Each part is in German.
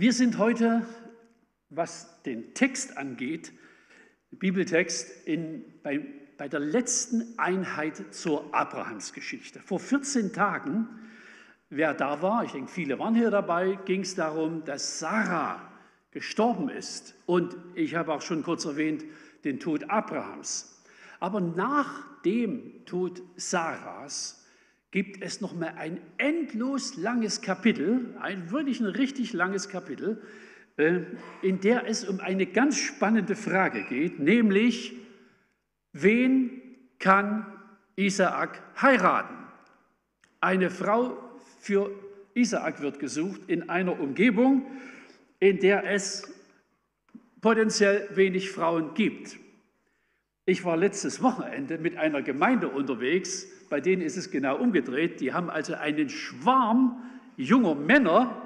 Wir sind heute, was den Text angeht, Bibeltext, in, bei, bei der letzten Einheit zur Abrahamsgeschichte. Vor 14 Tagen, wer da war, ich denke, viele waren hier dabei, ging es darum, dass Sarah gestorben ist. Und ich habe auch schon kurz erwähnt, den Tod Abrahams. Aber nach dem Tod Sarahs gibt es noch mal ein endlos langes Kapitel, ein wirklich ein richtig langes Kapitel, äh, in der es um eine ganz spannende Frage geht, nämlich wen kann Isaak heiraten? Eine Frau für Isaak wird gesucht in einer Umgebung, in der es potenziell wenig Frauen gibt. Ich war letztes Wochenende mit einer Gemeinde unterwegs, bei denen ist es genau umgedreht. Die haben also einen Schwarm junger Männer,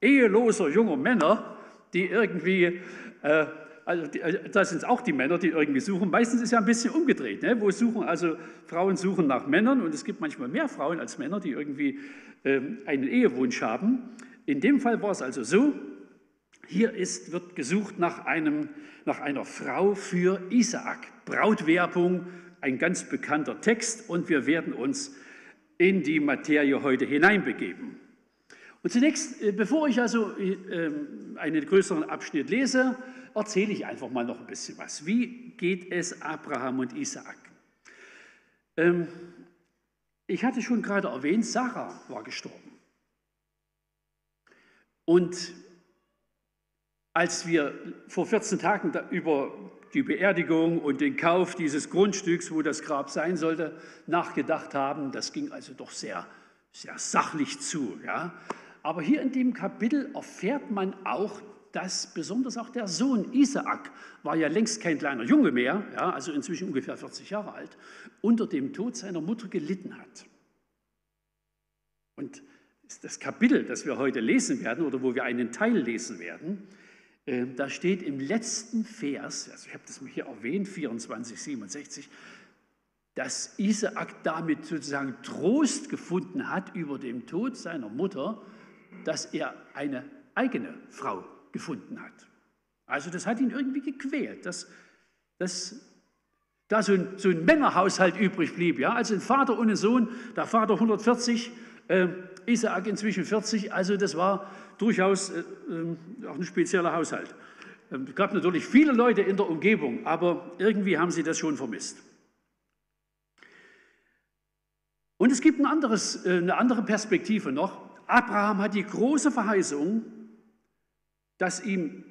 eheloser junger Männer, die irgendwie, äh, also die, äh, das sind auch die Männer, die irgendwie suchen. Meistens ist es ja ein bisschen umgedreht, ne? wo suchen also Frauen suchen nach Männern und es gibt manchmal mehr Frauen als Männer, die irgendwie äh, einen Ehewunsch haben. In dem Fall war es also so, hier ist, wird gesucht nach, einem, nach einer Frau für Isaak. Brautwerbung, ein ganz bekannter Text und wir werden uns in die Materie heute hineinbegeben. Und zunächst, äh, bevor ich also äh, ähm, einen größeren Abschnitt lese, erzähle ich einfach mal noch ein bisschen was. Wie geht es Abraham und Isaak? Ähm, ich hatte schon gerade erwähnt, Sarah war gestorben. Und als wir vor 14 Tagen über die Beerdigung und den Kauf dieses Grundstücks, wo das Grab sein sollte, nachgedacht haben, das ging also doch sehr, sehr sachlich zu. Ja? Aber hier in dem Kapitel erfährt man auch, dass besonders auch der Sohn Isaak, war ja längst kein kleiner Junge mehr, ja, also inzwischen ungefähr 40 Jahre alt, unter dem Tod seiner Mutter gelitten hat. Und das Kapitel, das wir heute lesen werden oder wo wir einen Teil lesen werden, da steht im letzten Vers, also ich habe das hier erwähnt, 24, 67, dass Isaak damit sozusagen Trost gefunden hat über den Tod seiner Mutter, dass er eine eigene Frau gefunden hat. Also das hat ihn irgendwie gequält, dass, dass da so ein, so ein Männerhaushalt übrig blieb. Ja? Also ein Vater und ein Sohn, der Vater 140, äh, Isaak inzwischen 40, also das war durchaus äh, äh, auch ein spezieller Haushalt. Ähm, es gab natürlich viele Leute in der Umgebung, aber irgendwie haben sie das schon vermisst. Und es gibt ein anderes, äh, eine andere Perspektive noch. Abraham hat die große Verheißung, dass ihm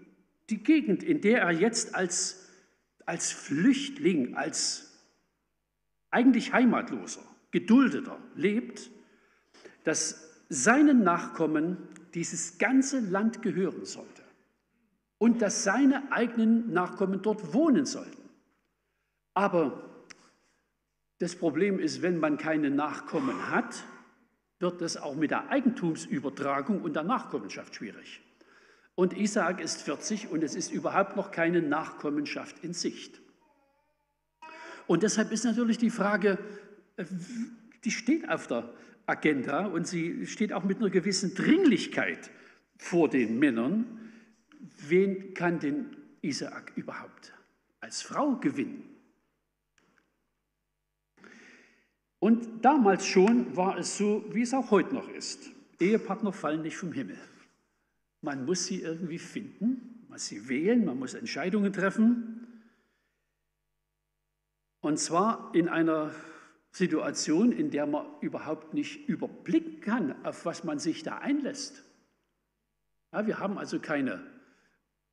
die Gegend, in der er jetzt als, als Flüchtling, als eigentlich Heimatloser, Geduldeter lebt, dass seinen Nachkommen dieses ganze Land gehören sollte und dass seine eigenen Nachkommen dort wohnen sollten. Aber das Problem ist, wenn man keine Nachkommen hat, wird das auch mit der Eigentumsübertragung und der Nachkommenschaft schwierig. Und Isaak ist 40 und es ist überhaupt noch keine Nachkommenschaft in Sicht. Und deshalb ist natürlich die Frage, äh, die steht auf der Agenda und sie steht auch mit einer gewissen Dringlichkeit vor den Männern. Wen kann denn Isaak überhaupt als Frau gewinnen? Und damals schon war es so, wie es auch heute noch ist. Ehepartner fallen nicht vom Himmel. Man muss sie irgendwie finden, man muss sie wählen, man muss Entscheidungen treffen. Und zwar in einer Situation, in der man überhaupt nicht überblicken kann, auf was man sich da einlässt. Ja, wir haben also keine,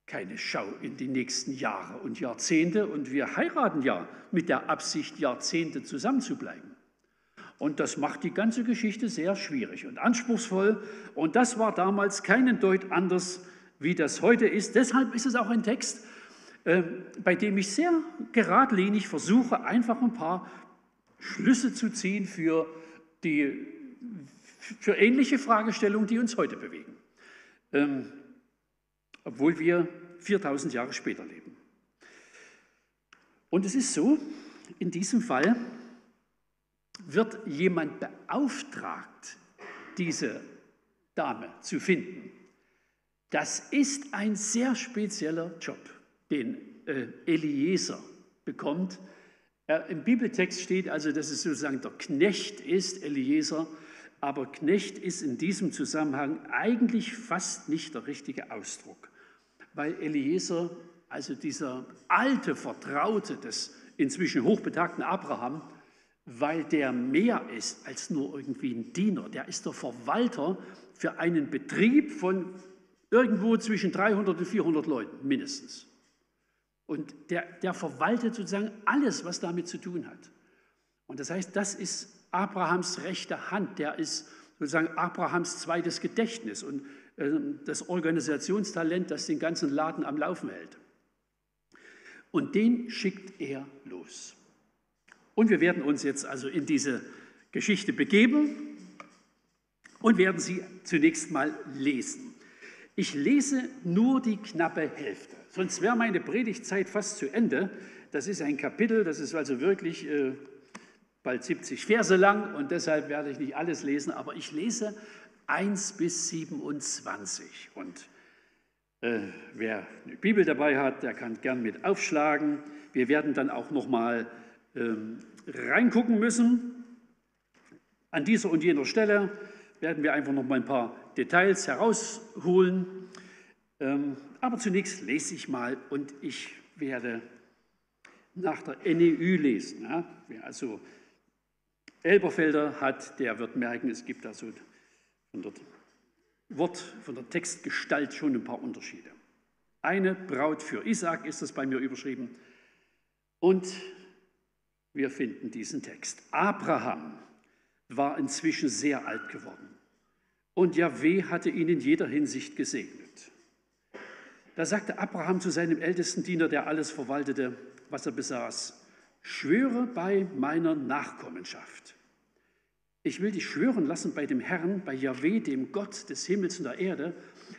keine Schau in die nächsten Jahre und Jahrzehnte und wir heiraten ja mit der Absicht, Jahrzehnte zusammenzubleiben. Und das macht die ganze Geschichte sehr schwierig und anspruchsvoll. Und das war damals keinen Deut anders, wie das heute ist. Deshalb ist es auch ein Text, äh, bei dem ich sehr geradlinig versuche, einfach ein paar Schlüsse zu ziehen für, die, für ähnliche Fragestellungen, die uns heute bewegen, ähm, obwohl wir 4000 Jahre später leben. Und es ist so, in diesem Fall wird jemand beauftragt, diese Dame zu finden. Das ist ein sehr spezieller Job, den äh, Eliezer bekommt. Er, Im Bibeltext steht also, dass es sozusagen der Knecht ist, Eliezer, aber Knecht ist in diesem Zusammenhang eigentlich fast nicht der richtige Ausdruck, weil Eliezer, also dieser alte Vertraute des inzwischen hochbetagten Abraham, weil der mehr ist als nur irgendwie ein Diener. Der ist der Verwalter für einen Betrieb von irgendwo zwischen 300 und 400 Leuten mindestens. Und der, der verwaltet sozusagen alles, was damit zu tun hat. Und das heißt, das ist Abrahams rechte Hand, der ist sozusagen Abrahams zweites Gedächtnis und äh, das Organisationstalent, das den ganzen Laden am Laufen hält. Und den schickt er los. Und wir werden uns jetzt also in diese Geschichte begeben und werden sie zunächst mal lesen. Ich lese nur die knappe Hälfte, sonst wäre meine Predigtzeit fast zu Ende. Das ist ein Kapitel, das ist also wirklich äh, bald 70 Verse lang und deshalb werde ich nicht alles lesen, aber ich lese 1 bis 27. Und äh, wer eine Bibel dabei hat, der kann gern mit aufschlagen. Wir werden dann auch noch mal ähm, reingucken müssen. An dieser und jener Stelle werden wir einfach noch mal ein paar Details herausholen. Ähm, aber zunächst lese ich mal und ich werde nach der NEU lesen. Wer also Elberfelder hat, der wird merken, es gibt also von der Wort, von der Textgestalt schon ein paar Unterschiede. Eine Braut für Isaac ist das bei mir überschrieben. Und wir finden diesen Text. Abraham war inzwischen sehr alt geworden und Yahweh hatte ihn in jeder Hinsicht gesegnet. Da sagte Abraham zu seinem ältesten Diener, der alles verwaltete, was er besaß, schwöre bei meiner Nachkommenschaft. Ich will dich schwören lassen bei dem Herrn, bei Yahweh, dem Gott des Himmels und der Erde,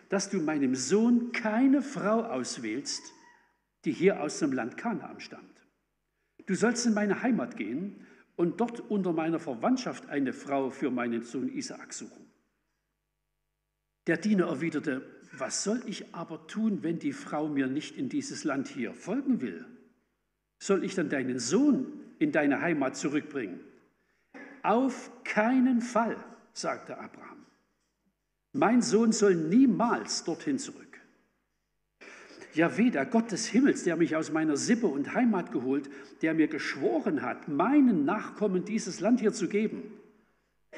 dass du meinem Sohn keine Frau auswählst, die hier aus dem Land Kanaan stammt. Du sollst in meine Heimat gehen und dort unter meiner Verwandtschaft eine Frau für meinen Sohn Isaak suchen. Der Diener erwiderte, was soll ich aber tun, wenn die Frau mir nicht in dieses Land hier folgen will? Soll ich dann deinen Sohn in deine Heimat zurückbringen? Auf keinen Fall, sagte Abraham. Mein Sohn soll niemals dorthin zurück. Jahweh, der Gott des Himmels, der mich aus meiner Sippe und Heimat geholt, der mir geschworen hat, meinen Nachkommen dieses Land hier zu geben,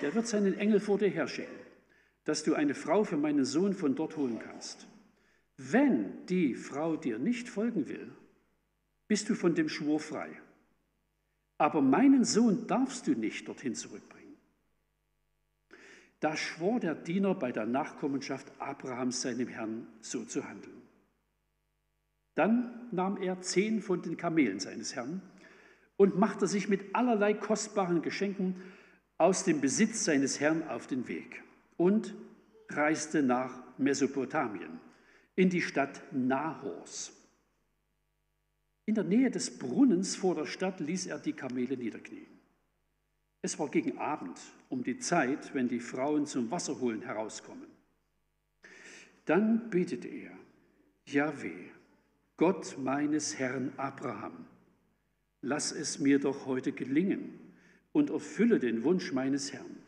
der wird seinen Engel vor dir herschicken, dass du eine Frau für meinen Sohn von dort holen kannst. Wenn die Frau dir nicht folgen will, bist du von dem Schwur frei. Aber meinen Sohn darfst du nicht dorthin zurückbringen. Da schwor der Diener bei der Nachkommenschaft Abrahams seinem Herrn so zu handeln. Dann nahm er zehn von den Kamelen seines Herrn und machte sich mit allerlei kostbaren Geschenken aus dem Besitz seines Herrn auf den Weg und reiste nach Mesopotamien, in die Stadt Nahors. In der Nähe des Brunnens vor der Stadt ließ er die Kamele niederknien. Es war gegen Abend, um die Zeit, wenn die Frauen zum Wasserholen herauskommen. Dann betete er, Jahweh, Gott meines Herrn Abraham, lass es mir doch heute gelingen und erfülle den Wunsch meines Herrn.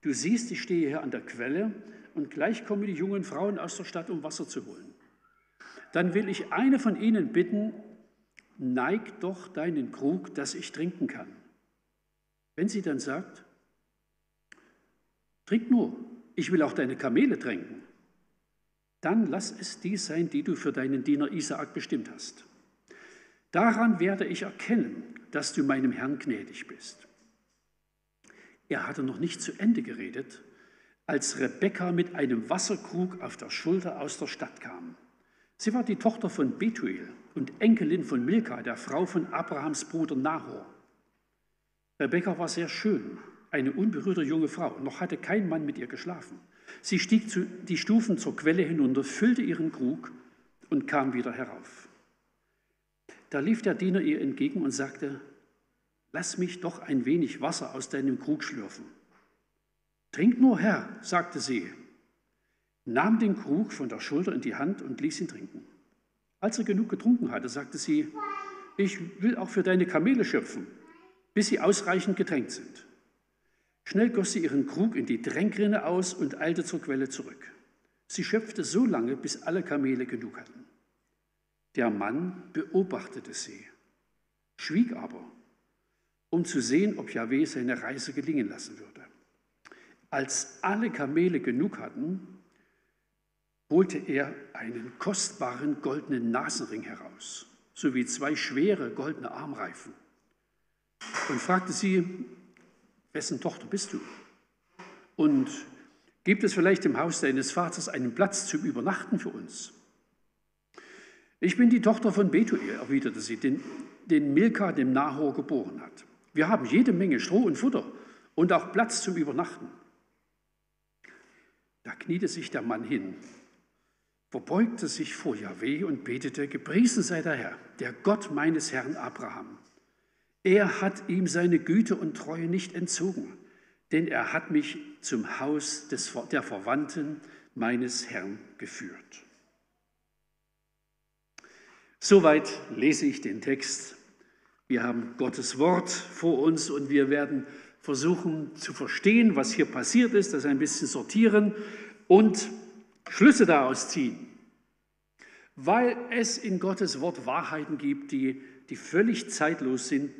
Du siehst, ich stehe hier an der Quelle und gleich kommen die jungen Frauen aus der Stadt, um Wasser zu holen. Dann will ich eine von ihnen bitten, neig doch deinen Krug, dass ich trinken kann. Wenn sie dann sagt, trink nur, ich will auch deine Kamele tränken, dann lass es die sein, die du für deinen Diener Isaak bestimmt hast. Daran werde ich erkennen, dass du meinem Herrn gnädig bist. Er hatte noch nicht zu Ende geredet, als Rebekka mit einem Wasserkrug auf der Schulter aus der Stadt kam. Sie war die Tochter von Betuel und Enkelin von Milka, der Frau von Abrahams Bruder Nahor. Rebekka war sehr schön, eine unberührte junge Frau, noch hatte kein Mann mit ihr geschlafen. Sie stieg die Stufen zur Quelle hinunter, füllte ihren Krug und kam wieder herauf. Da lief der Diener ihr entgegen und sagte, lass mich doch ein wenig Wasser aus deinem Krug schlürfen. Trink nur, Herr, sagte sie. nahm den Krug von der Schulter in die Hand und ließ ihn trinken. Als er genug getrunken hatte, sagte sie, ich will auch für deine Kamele schöpfen, bis sie ausreichend getränkt sind. Schnell goss sie ihren Krug in die Tränkrinne aus und eilte zur Quelle zurück. Sie schöpfte so lange, bis alle Kamele genug hatten. Der Mann beobachtete sie, schwieg aber, um zu sehen, ob Jahweh seine Reise gelingen lassen würde. Als alle Kamele genug hatten, holte er einen kostbaren goldenen Nasenring heraus, sowie zwei schwere goldene Armreifen und fragte sie, wessen Tochter bist du? Und gibt es vielleicht im Haus deines Vaters einen Platz zum Übernachten für uns? Ich bin die Tochter von Betuel, erwiderte sie, den, den Milka dem Nahor geboren hat. Wir haben jede Menge Stroh und Futter und auch Platz zum Übernachten. Da kniete sich der Mann hin, verbeugte sich vor Jahweh und betete, gepriesen sei der Herr, der Gott meines Herrn Abraham. Er hat ihm seine Güte und Treue nicht entzogen, denn er hat mich zum Haus des, der Verwandten meines Herrn geführt. Soweit lese ich den Text. Wir haben Gottes Wort vor uns und wir werden versuchen zu verstehen, was hier passiert ist, das ein bisschen sortieren und Schlüsse daraus ziehen. Weil es in Gottes Wort Wahrheiten gibt, die, die völlig zeitlos sind,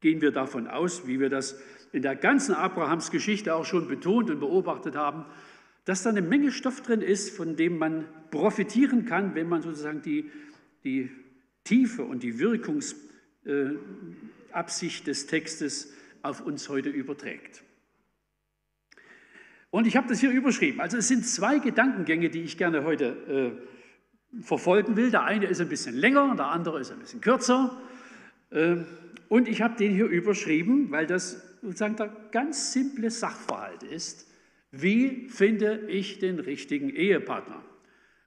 gehen wir davon aus, wie wir das in der ganzen Abrahams Geschichte auch schon betont und beobachtet haben, dass da eine Menge Stoff drin ist, von dem man profitieren kann, wenn man sozusagen die, die Tiefe und die Wirkungsabsicht des Textes auf uns heute überträgt. Und ich habe das hier überschrieben. Also es sind zwei Gedankengänge, die ich gerne heute äh, verfolgen will. Der eine ist ein bisschen länger, der andere ist ein bisschen kürzer. Äh, und ich habe den hier überschrieben, weil das sozusagen der ganz simple Sachverhalt ist. Wie finde ich den richtigen Ehepartner?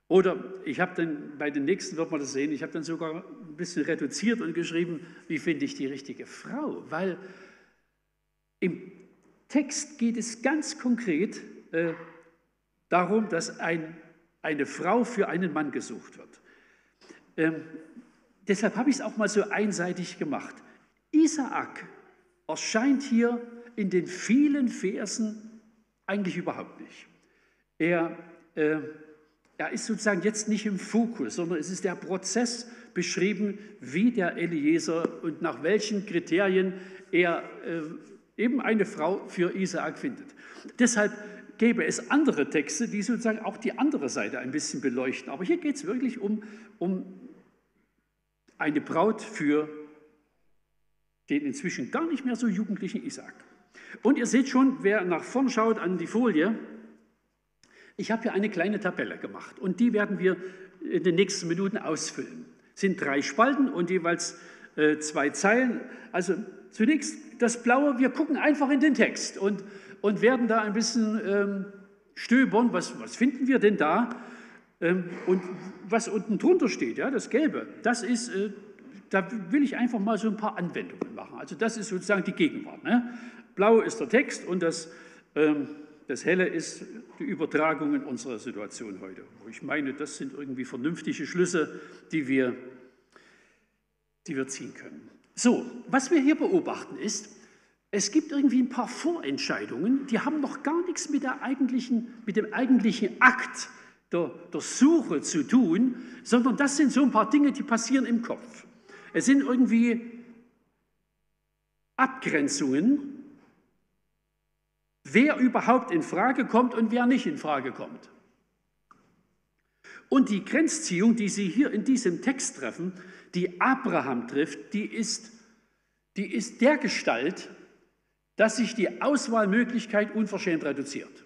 Oder ich habe dann, bei den nächsten wird man das sehen, ich habe dann sogar ein bisschen reduziert und geschrieben, wie finde ich die richtige Frau? Weil im Text geht es ganz konkret äh, darum, dass ein, eine Frau für einen Mann gesucht wird. Ähm, deshalb habe ich es auch mal so einseitig gemacht. Isaak erscheint hier in den vielen Versen eigentlich überhaupt nicht. Er äh, er ist sozusagen jetzt nicht im Fokus, sondern es ist der Prozess beschrieben, wie der Eliezer und nach welchen Kriterien er äh, eben eine Frau für Isaak findet. Deshalb gäbe es andere Texte, die sozusagen auch die andere Seite ein bisschen beleuchten. Aber hier geht es wirklich um, um eine Braut für den inzwischen gar nicht mehr so jugendlichen Isaak. Und ihr seht schon, wer nach vorn schaut an die Folie, ich habe hier eine kleine Tabelle gemacht und die werden wir in den nächsten Minuten ausfüllen. Es sind drei Spalten und jeweils äh, zwei Zeilen. Also zunächst das Blaue, wir gucken einfach in den Text und, und werden da ein bisschen ähm, stöbern, was, was finden wir denn da? Ähm, und was unten drunter steht, ja, das Gelbe, das ist, äh, da will ich einfach mal so ein paar Anwendungen machen. Also das ist sozusagen die Gegenwart. Ne? Blau ist der Text und das ähm, das Helle ist die Übertragung in unserer Situation heute. Ich meine, das sind irgendwie vernünftige Schlüsse, die wir, die wir ziehen können. So, was wir hier beobachten ist, es gibt irgendwie ein paar Vorentscheidungen, die haben noch gar nichts mit, der eigentlichen, mit dem eigentlichen Akt der, der Suche zu tun, sondern das sind so ein paar Dinge, die passieren im Kopf. Es sind irgendwie Abgrenzungen, wer überhaupt in Frage kommt und wer nicht in Frage kommt. Und die Grenzziehung, die Sie hier in diesem Text treffen, die Abraham trifft, die ist, die ist der Gestalt, dass sich die Auswahlmöglichkeit unverschämt reduziert.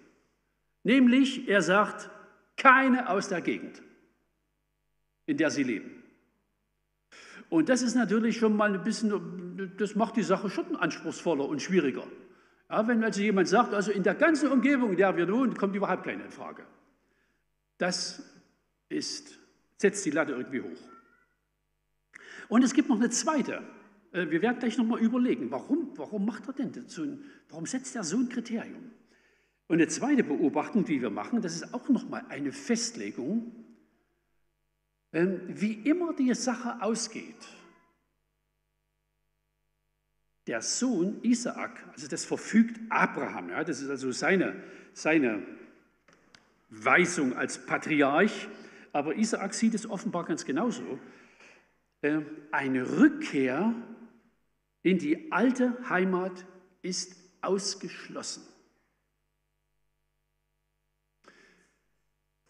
Nämlich, er sagt, keine aus der Gegend, in der sie leben. Und das ist natürlich schon mal ein bisschen, das macht die Sache schon anspruchsvoller und schwieriger. Ja, wenn also jemand sagt, also in der ganzen Umgebung, in der wir wohnen, kommt überhaupt keine in Frage. Das ist, setzt die Latte irgendwie hoch. Und es gibt noch eine zweite. Äh, wir werden gleich nochmal überlegen, warum, warum macht er denn so ein, warum setzt er so ein Kriterium? Und eine zweite Beobachtung, die wir machen, das ist auch nochmal eine Festlegung, ähm, wie immer die Sache ausgeht. Der Sohn Isaak, also das verfügt Abraham, ja, das ist also seine, seine Weisung als Patriarch, aber Isaak sieht es offenbar ganz genauso. Ähm, eine Rückkehr in die alte Heimat ist ausgeschlossen.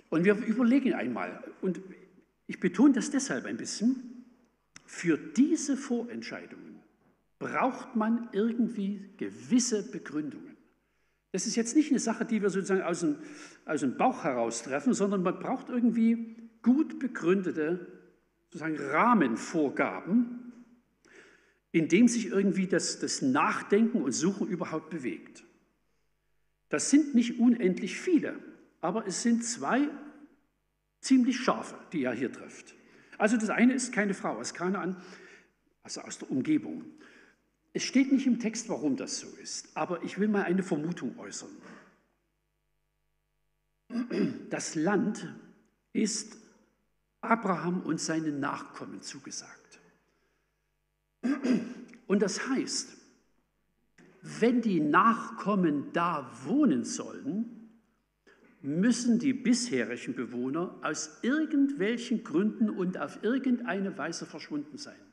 Und wir überlegen einmal, und ich betone das deshalb ein bisschen, für diese Vorentscheidungen braucht man irgendwie gewisse Begründungen. Das ist jetzt nicht eine Sache, die wir sozusagen aus dem, aus dem Bauch heraus treffen, sondern man braucht irgendwie gut begründete sozusagen Rahmenvorgaben, in dem sich irgendwie das, das Nachdenken und Suchen überhaupt bewegt. Das sind nicht unendlich viele, aber es sind zwei ziemlich scharfe, die er hier trifft. Also das eine ist keine Frau aus Kanaan, also aus der Umgebung. Es steht nicht im Text, warum das so ist, aber ich will mal eine Vermutung äußern. Das Land ist Abraham und seinen Nachkommen zugesagt. Und das heißt, wenn die Nachkommen da wohnen sollen, müssen die bisherigen Bewohner aus irgendwelchen Gründen und auf irgendeine Weise verschwunden sein.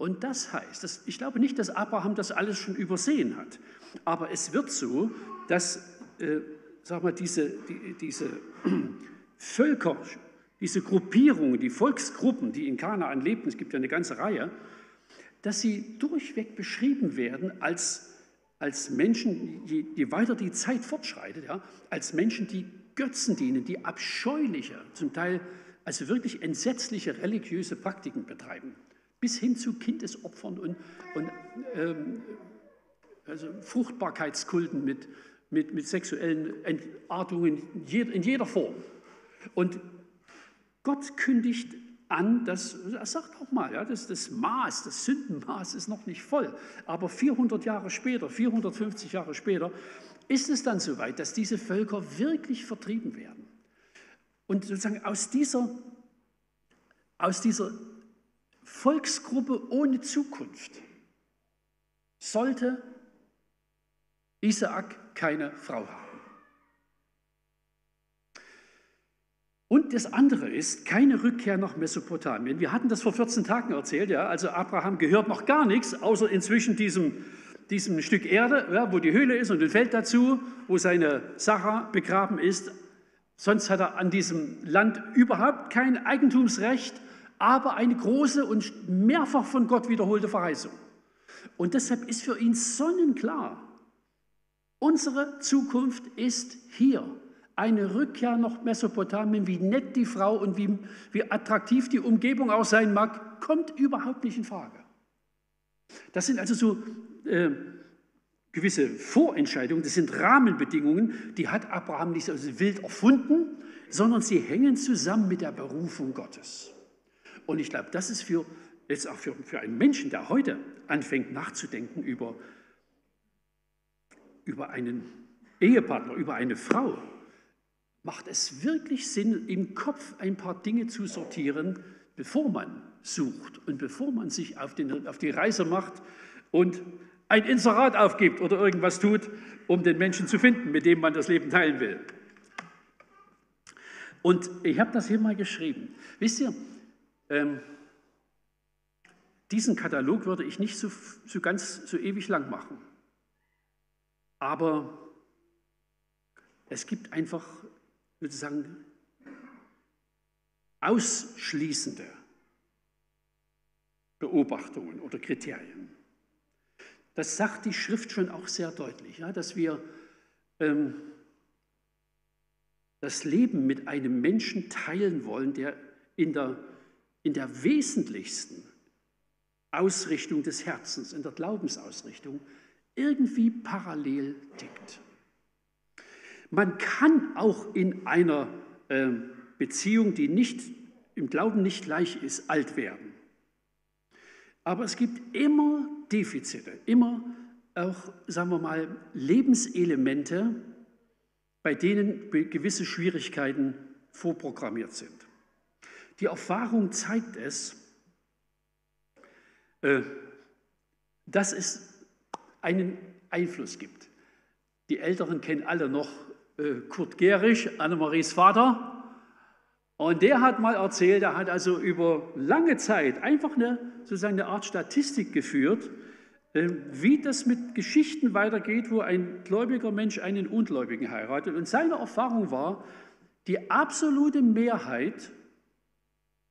Und das heißt, dass, ich glaube nicht, dass Abraham das alles schon übersehen hat, aber es wird so, dass äh, sag mal, diese, die, diese Völker, diese Gruppierungen, die Volksgruppen, die in Kanaan lebten, es gibt ja eine ganze Reihe, dass sie durchweg beschrieben werden als, als Menschen, je, je weiter die Zeit fortschreitet, ja, als Menschen, die Götzen dienen, die abscheuliche, zum Teil also wirklich entsetzliche religiöse Praktiken betreiben bis hin zu Kindesopfern und, und ähm, also Fruchtbarkeitskulten mit, mit, mit sexuellen Entartungen in jeder Form. Und Gott kündigt an, dass, er sagt auch mal, ja, dass das Maß, das Sündenmaß ist noch nicht voll. Aber 400 Jahre später, 450 Jahre später, ist es dann soweit, dass diese Völker wirklich vertrieben werden. Und sozusagen aus dieser, aus dieser Volksgruppe ohne Zukunft sollte Isaak keine Frau haben. Und das andere ist keine Rückkehr nach Mesopotamien. Wir hatten das vor 14 Tagen erzählt, ja, also Abraham gehört noch gar nichts, außer inzwischen diesem, diesem Stück Erde, ja, wo die Höhle ist und ein Feld dazu, wo seine Sarah begraben ist. Sonst hat er an diesem Land überhaupt kein Eigentumsrecht aber eine große und mehrfach von Gott wiederholte Verheißung. Und deshalb ist für ihn sonnenklar, unsere Zukunft ist hier. Eine Rückkehr nach Mesopotamien, wie nett die Frau und wie, wie attraktiv die Umgebung auch sein mag, kommt überhaupt nicht in Frage. Das sind also so äh, gewisse Vorentscheidungen, das sind Rahmenbedingungen, die hat Abraham nicht so wild erfunden, sondern sie hängen zusammen mit der Berufung Gottes. Und ich glaube, das ist für, jetzt auch für, für einen Menschen, der heute anfängt nachzudenken über, über einen Ehepartner, über eine Frau, macht es wirklich Sinn, im Kopf ein paar Dinge zu sortieren, bevor man sucht und bevor man sich auf, den, auf die Reise macht und ein Inserat aufgibt oder irgendwas tut, um den Menschen zu finden, mit dem man das Leben teilen will. Und ich habe das hier mal geschrieben. Wisst ihr, ähm, diesen Katalog würde ich nicht so, so ganz so ewig lang machen. Aber es gibt einfach sozusagen ausschließende Beobachtungen oder Kriterien. Das sagt die Schrift schon auch sehr deutlich, ja, dass wir ähm, das Leben mit einem Menschen teilen wollen, der in der in der wesentlichsten Ausrichtung des Herzens, in der Glaubensausrichtung, irgendwie parallel tickt. Man kann auch in einer äh, Beziehung, die nicht im Glauben nicht gleich ist, alt werden. Aber es gibt immer Defizite, immer auch, sagen wir mal, Lebenselemente, bei denen gewisse Schwierigkeiten vorprogrammiert sind. Die Erfahrung zeigt es, äh, dass es einen Einfluss gibt. Die Älteren kennen alle noch äh, Kurt Gehrig, Annemaries Vater. Und der hat mal erzählt, er hat also über lange Zeit einfach eine, sozusagen eine Art Statistik geführt, äh, wie das mit Geschichten weitergeht, wo ein gläubiger Mensch einen Ungläubigen heiratet. Und seine Erfahrung war, die absolute Mehrheit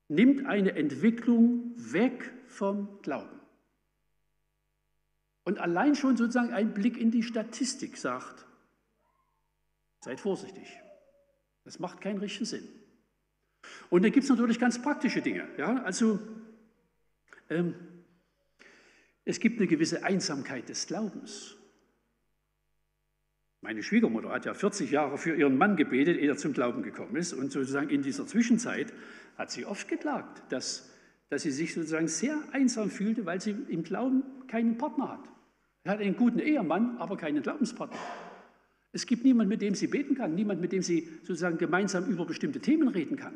nimmt eine Entwicklung weg vom Glauben. Und allein schon sozusagen ein Blick in die Statistik sagt, seid vorsichtig. Das macht keinen richtigen Sinn. Und dann gibt es natürlich ganz praktische Dinge. Ja? Also ähm, es gibt eine gewisse Einsamkeit des Glaubens. Meine Schwiegermutter hat ja 40 Jahre für ihren Mann gebetet, ehe er zum Glauben gekommen ist. Und sozusagen in dieser Zwischenzeit hat sie oft geklagt, dass, dass sie sich sozusagen sehr einsam fühlte, weil sie im Glauben keinen Partner hat. Er hat einen guten Ehemann, aber keinen Glaubenspartner. Es gibt niemanden, mit dem sie beten kann, niemanden, mit dem sie sozusagen gemeinsam über bestimmte Themen reden kann.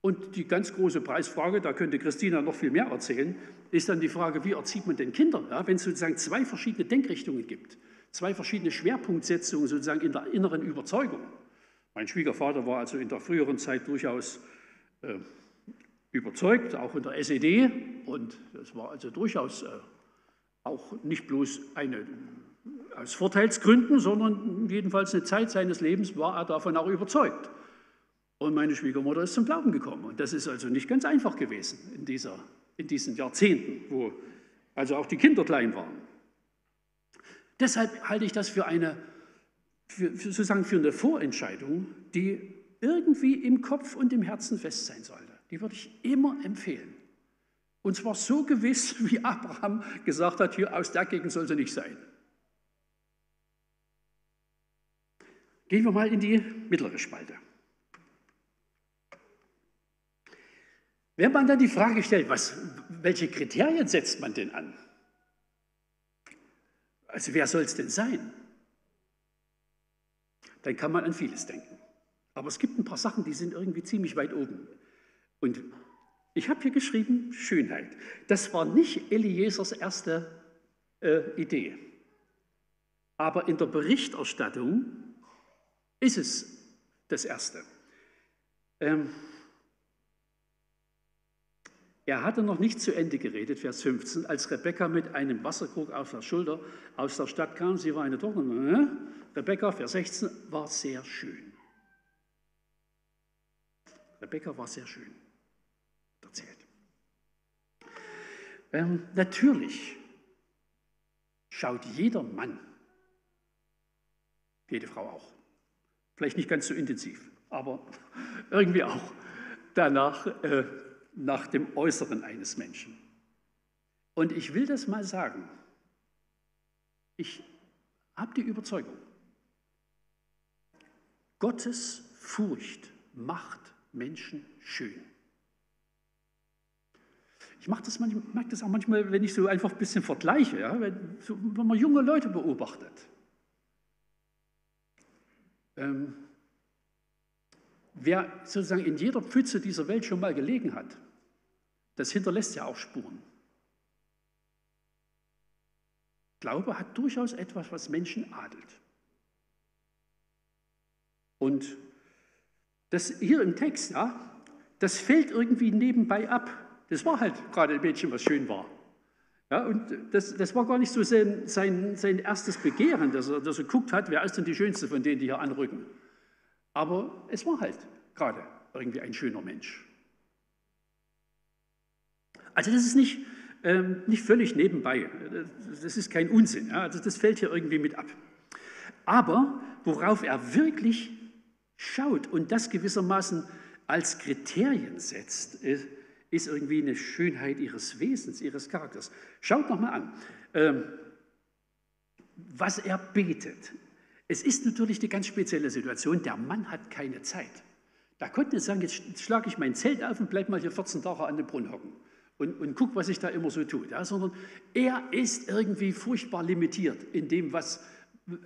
Und die ganz große Preisfrage, da könnte Christina noch viel mehr erzählen, ist dann die Frage, wie erzieht man denn Kinder, ja, wenn es sozusagen zwei verschiedene Denkrichtungen gibt, zwei verschiedene Schwerpunktsetzungen sozusagen in der inneren Überzeugung. Mein Schwiegervater war also in der früheren Zeit durchaus äh, überzeugt, auch in der SED, und das war also durchaus äh, auch nicht bloß eine aus Vorteilsgründen, sondern jedenfalls eine Zeit seines Lebens war er davon auch überzeugt. Und meine Schwiegermutter ist zum Glauben gekommen. Und das ist also nicht ganz einfach gewesen in, dieser, in diesen Jahrzehnten, wo also auch die Kinder klein waren. Deshalb halte ich das für eine, für, sozusagen für eine Vorentscheidung, die irgendwie im Kopf und im Herzen fest sein sollte. Die würde ich immer empfehlen. Und zwar so gewiss, wie Abraham gesagt hat, hier aus der Gegend soll sie nicht sein. Gehen wir mal in die mittlere Spalte. Wenn man dann die Frage stellt, was, welche Kriterien setzt man denn an? Also wer soll es denn sein? Dann kann man an vieles denken. Aber es gibt ein paar Sachen, die sind irgendwie ziemlich weit oben. Und ich habe hier geschrieben, Schönheit. Das war nicht Eliesers erste äh, Idee. Aber in der Berichterstattung ist es das Erste. Ähm, er hatte noch nicht zu Ende geredet, Vers 15, als Rebekka mit einem Wasserkrug auf der Schulter aus der Stadt kam. Sie war eine Tochter. Äh, Rebekka, Vers 16, war sehr schön. Rebekka war sehr schön erzählt. Ähm, natürlich schaut jeder Mann, jede Frau auch, vielleicht nicht ganz so intensiv, aber irgendwie auch danach, äh, nach dem Äußeren eines Menschen. Und ich will das mal sagen, ich habe die Überzeugung, Gottes Furcht macht Menschen schön. Ich mache das, manchmal, das auch manchmal, wenn ich so einfach ein bisschen vergleiche, ja, wenn, so, wenn man junge Leute beobachtet. Ähm, wer sozusagen in jeder Pfütze dieser Welt schon mal gelegen hat, das hinterlässt ja auch Spuren. Glaube hat durchaus etwas, was Menschen adelt. Und das hier im Text, ja, das fällt irgendwie nebenbei ab. Das war halt gerade ein Mädchen, was schön war. Ja, und das, das war gar nicht so sein, sein, sein erstes Begehren, dass er, dass er geguckt hat, wer ist denn die Schönste von denen, die hier anrücken. Aber es war halt gerade irgendwie ein schöner Mensch. Also das ist nicht, ähm, nicht völlig nebenbei. Das ist kein Unsinn. Ja? Also das fällt hier irgendwie mit ab. Aber worauf er wirklich schaut und das gewissermaßen als Kriterien setzt, ist, ist irgendwie eine Schönheit ihres Wesens, ihres Charakters. Schaut nochmal an, ähm, was er betet. Es ist natürlich eine ganz spezielle Situation. Der Mann hat keine Zeit. Da konnte er sagen, jetzt schlage ich mein Zelt auf und bleibe mal hier 14 Tage an dem Brunnen hocken. Und, und guck, was ich da immer so tue, ja, sondern er ist irgendwie furchtbar limitiert in dem, was,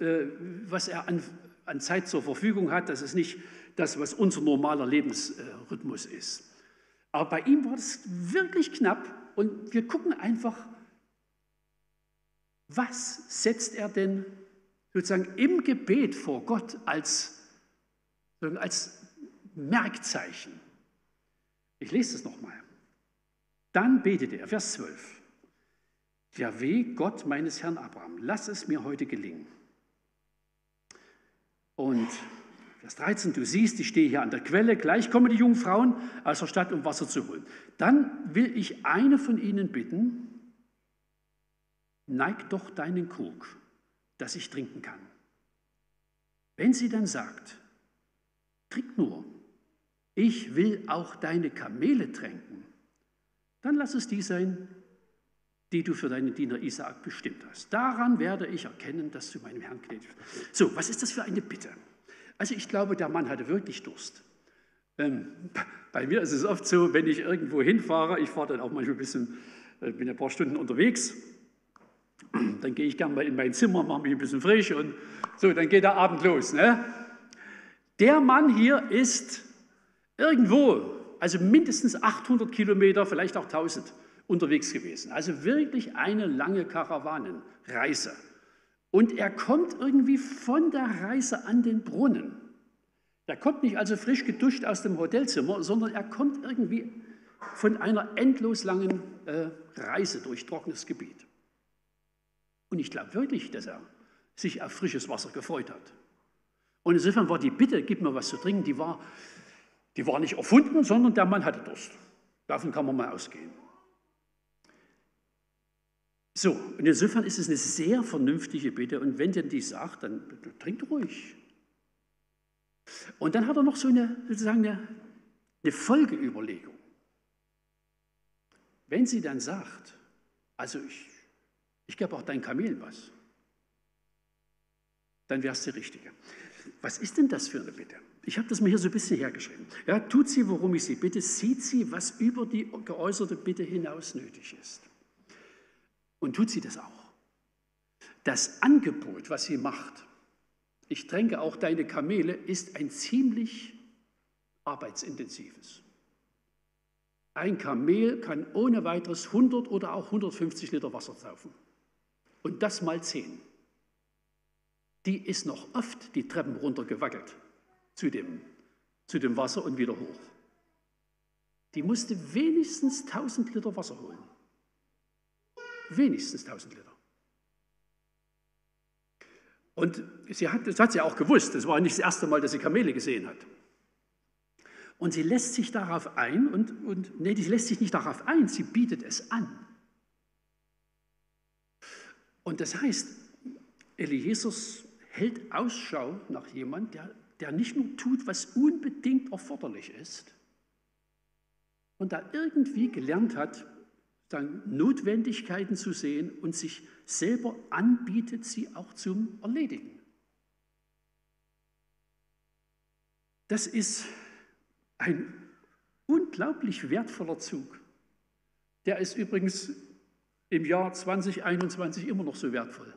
äh, was er an, an Zeit zur Verfügung hat. Das ist nicht das, was unser normaler Lebensrhythmus ist. Aber bei ihm war das wirklich knapp und wir gucken einfach, was setzt er denn sozusagen im Gebet vor Gott als, als Merkzeichen. Ich lese es nochmal. Dann betete er, Vers 12. Ja weh, Gott meines Herrn Abraham, lass es mir heute gelingen. Und Vers 13, du siehst, ich stehe hier an der Quelle, gleich kommen die jungen Frauen aus der Stadt, um Wasser zu holen. Dann will ich eine von ihnen bitten, neig doch deinen Krug, dass ich trinken kann. Wenn sie dann sagt, trink nur, ich will auch deine Kamele tränken, dann lass es die sein, die du für deinen Diener Isaak bestimmt hast. Daran werde ich erkennen, dass du meinem Herrn gnädig bist. So, was ist das für eine Bitte? Also ich glaube, der Mann hatte wirklich Durst. Ähm, bei mir ist es oft so, wenn ich irgendwo hinfahre, ich fahre dann auch manchmal ein bisschen, äh, bin ein paar Stunden unterwegs, dann gehe ich gerne mal in mein Zimmer, mache mich ein bisschen frisch und so, dann geht der Abend los. Ne? Der Mann hier ist irgendwo, also mindestens 800 Kilometer, vielleicht auch 1000 unterwegs gewesen. Also wirklich eine lange Karawanenreise. Und er kommt irgendwie von der Reise an den Brunnen. Er kommt nicht also frisch geduscht aus dem Hotelzimmer, sondern er kommt irgendwie von einer endlos langen äh, Reise durch trockenes Gebiet. Und ich glaube wirklich, dass er sich auf frisches Wasser gefreut hat. Und insofern war die Bitte, gib mir was zu trinken, die war, die war nicht erfunden, sondern der Mann hatte Durst. Davon kann man mal ausgehen. So, und insofern ist es eine sehr vernünftige Bitte. Und wenn dir die sagt, dann trink ruhig. Und dann hat er noch so eine, sozusagen eine, eine Folgeüberlegung. Wenn sie dann sagt, also ich, ich gebe auch dein Kamel was, dann wäre es die richtige. Was ist denn das für eine Bitte? Ich habe das mir hier so ein bisschen hergeschrieben. Ja, tut sie, worum ich sie bitte, sieht sie, was über die geäußerte Bitte hinaus nötig ist. Und tut sie das auch. Das Angebot, was sie macht, ich tränke auch deine Kamele, ist ein ziemlich arbeitsintensives. Ein Kamel kann ohne weiteres 100 oder auch 150 Liter Wasser saufen. Und das mal 10. Die ist noch oft die Treppen runtergewackelt zu dem, zu dem Wasser und wieder hoch. Die musste wenigstens 1000 Liter Wasser holen. Wenigstens 1000 Liter. Und sie hat, das hat sie auch gewusst. Das war nicht das erste Mal, dass sie Kamele gesehen hat. Und sie lässt sich darauf ein und, und nee, sie lässt sich nicht darauf ein, sie bietet es an. Und das heißt, Eliezus hält Ausschau nach jemand, der, der nicht nur tut, was unbedingt erforderlich ist und da irgendwie gelernt hat, dann Notwendigkeiten zu sehen und sich selber anbietet, sie auch zum Erledigen. Das ist ein unglaublich wertvoller Zug. Der ist übrigens im Jahr 2021 immer noch so wertvoll.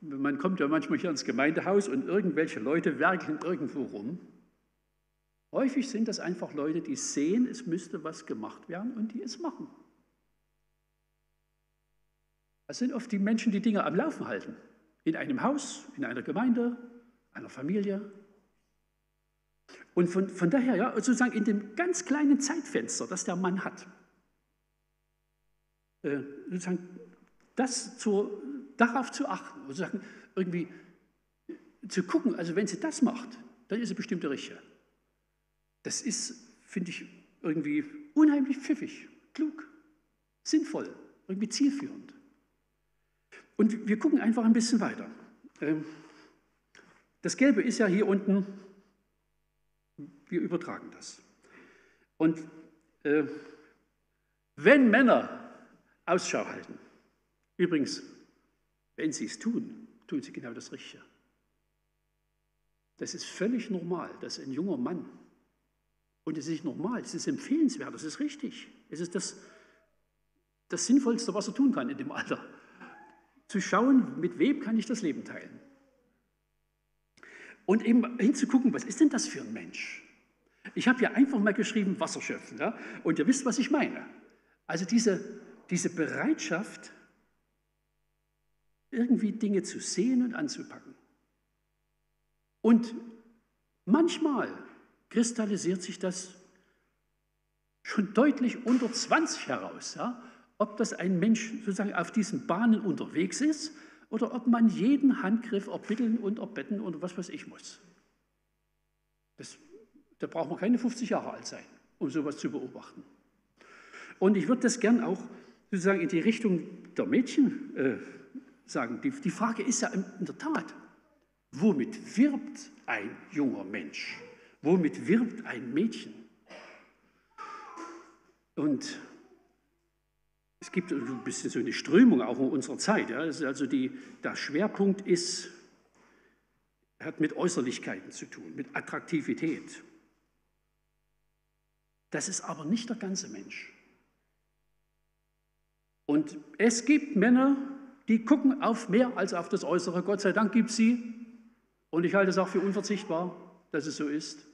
Man kommt ja manchmal hier ins Gemeindehaus und irgendwelche Leute werkeln irgendwo rum. Häufig sind das einfach Leute, die sehen, es müsste was gemacht werden und die es machen. Das sind oft die Menschen, die Dinge am Laufen halten. In einem Haus, in einer Gemeinde, einer Familie. Und von, von daher, ja, sozusagen in dem ganz kleinen Zeitfenster, das der Mann hat, äh, sozusagen das zu, darauf zu achten, sozusagen irgendwie zu gucken, also wenn sie das macht, dann ist sie bestimmt der Richtige. Das ist, finde ich, irgendwie unheimlich pfiffig, klug, sinnvoll, irgendwie zielführend. Und wir gucken einfach ein bisschen weiter. Ähm, das Gelbe ist ja hier unten, wir übertragen das. Und äh, wenn Männer Ausschau halten, übrigens, wenn sie es tun, tun sie genau das Richtige. Das ist völlig normal, dass ein junger Mann Und es ist nicht normal, es ist empfehlenswert, es ist richtig. Es ist das, das Sinnvollste, was er tun kann in dem Alter. Zu schauen, mit wem kann ich das Leben teilen. Und eben hinzugucken, was ist denn das für ein Mensch? Ich habe ja einfach mal geschrieben, Wasser schöpfen. Ja? Und ihr wisst, was ich meine. Also diese, diese Bereitschaft, irgendwie Dinge zu sehen und anzupacken. Und manchmal kristallisiert sich das schon deutlich unter 20 heraus, ja? ob das ein Mensch sozusagen auf diesen Bahnen unterwegs ist oder ob man jeden Handgriff erbitteln und erbetten und was weiß ich muss. Das, da braucht man keine 50 Jahre alt sein, um sowas zu beobachten. Und ich würde das gern auch sozusagen in die Richtung der Mädchen äh, sagen. Die, die Frage ist ja in der Tat, womit wirbt ein junger Mensch? Womit wirbt ein Mädchen? Und es gibt ein bisschen so eine Strömung auch in unserer Zeit. Ja. also die, der Schwerpunkt ist, hat mit Äußerlichkeiten zu tun, mit Attraktivität. Das ist aber nicht der ganze Mensch. Und es gibt Männer, die gucken auf mehr als auf das Äußere. Gott sei Dank gibt es sie. Und ich halte es auch für unverzichtbar, dass es so ist.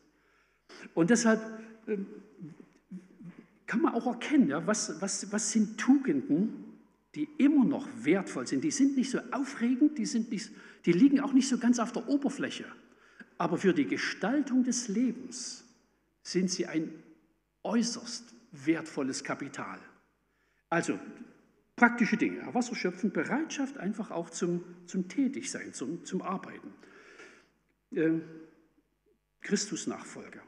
Und deshalb ähm, kann man auch erkennen, ja, was, was, was sind Tugenden, die immer noch wertvoll sind. Die sind nicht so aufregend, die, sind nicht, die liegen auch nicht so ganz auf der Oberfläche. Aber für die Gestaltung des Lebens sind sie ein äußerst wertvolles Kapital. Also praktische Dinge, Wasser schöpfen, Bereitschaft einfach auch zum, zum Tätigsein, zum, zum Arbeiten. Äh, Christus-Nachfolger.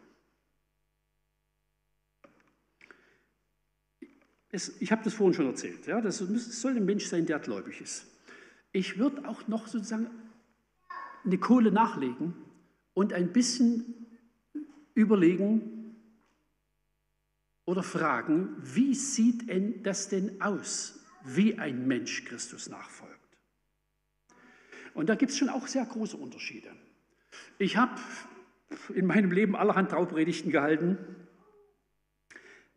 Es, ich habe das vorhin schon erzählt. Ja, das soll ein Mensch sein, der gläubig ist. Ich würde auch noch sozusagen eine Kohle nachlegen und ein bisschen überlegen oder fragen, wie sieht denn das denn aus, wie ein Mensch Christus nachfolgt? Und da gibt es schon auch sehr große Unterschiede. Ich habe in meinem Leben allerhand Traupredigten gehalten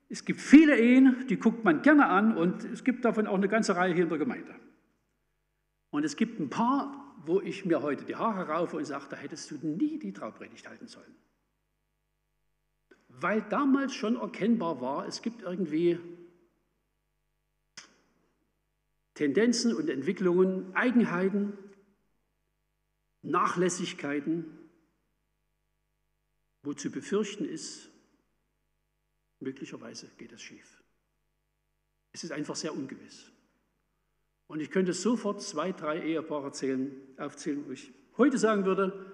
es gibt viele Ehen, die guckt man gerne an und es gibt davon auch eine ganze Reihe hier in der Gemeinde. Und es gibt ein paar, wo ich mir heute die Haare raufe und sage, da hättest du nie die Traupredigt halten sollen. Weil damals schon erkennbar war, es gibt irgendwie Tendenzen und Entwicklungen, Eigenheiten, Nachlässigkeiten, wo zu befürchten ist, Möglicherweise geht es schief. Es ist einfach sehr ungewiss. Und ich könnte sofort zwei, drei Ehepaare erzählen, aufzählen, wo ich heute sagen würde,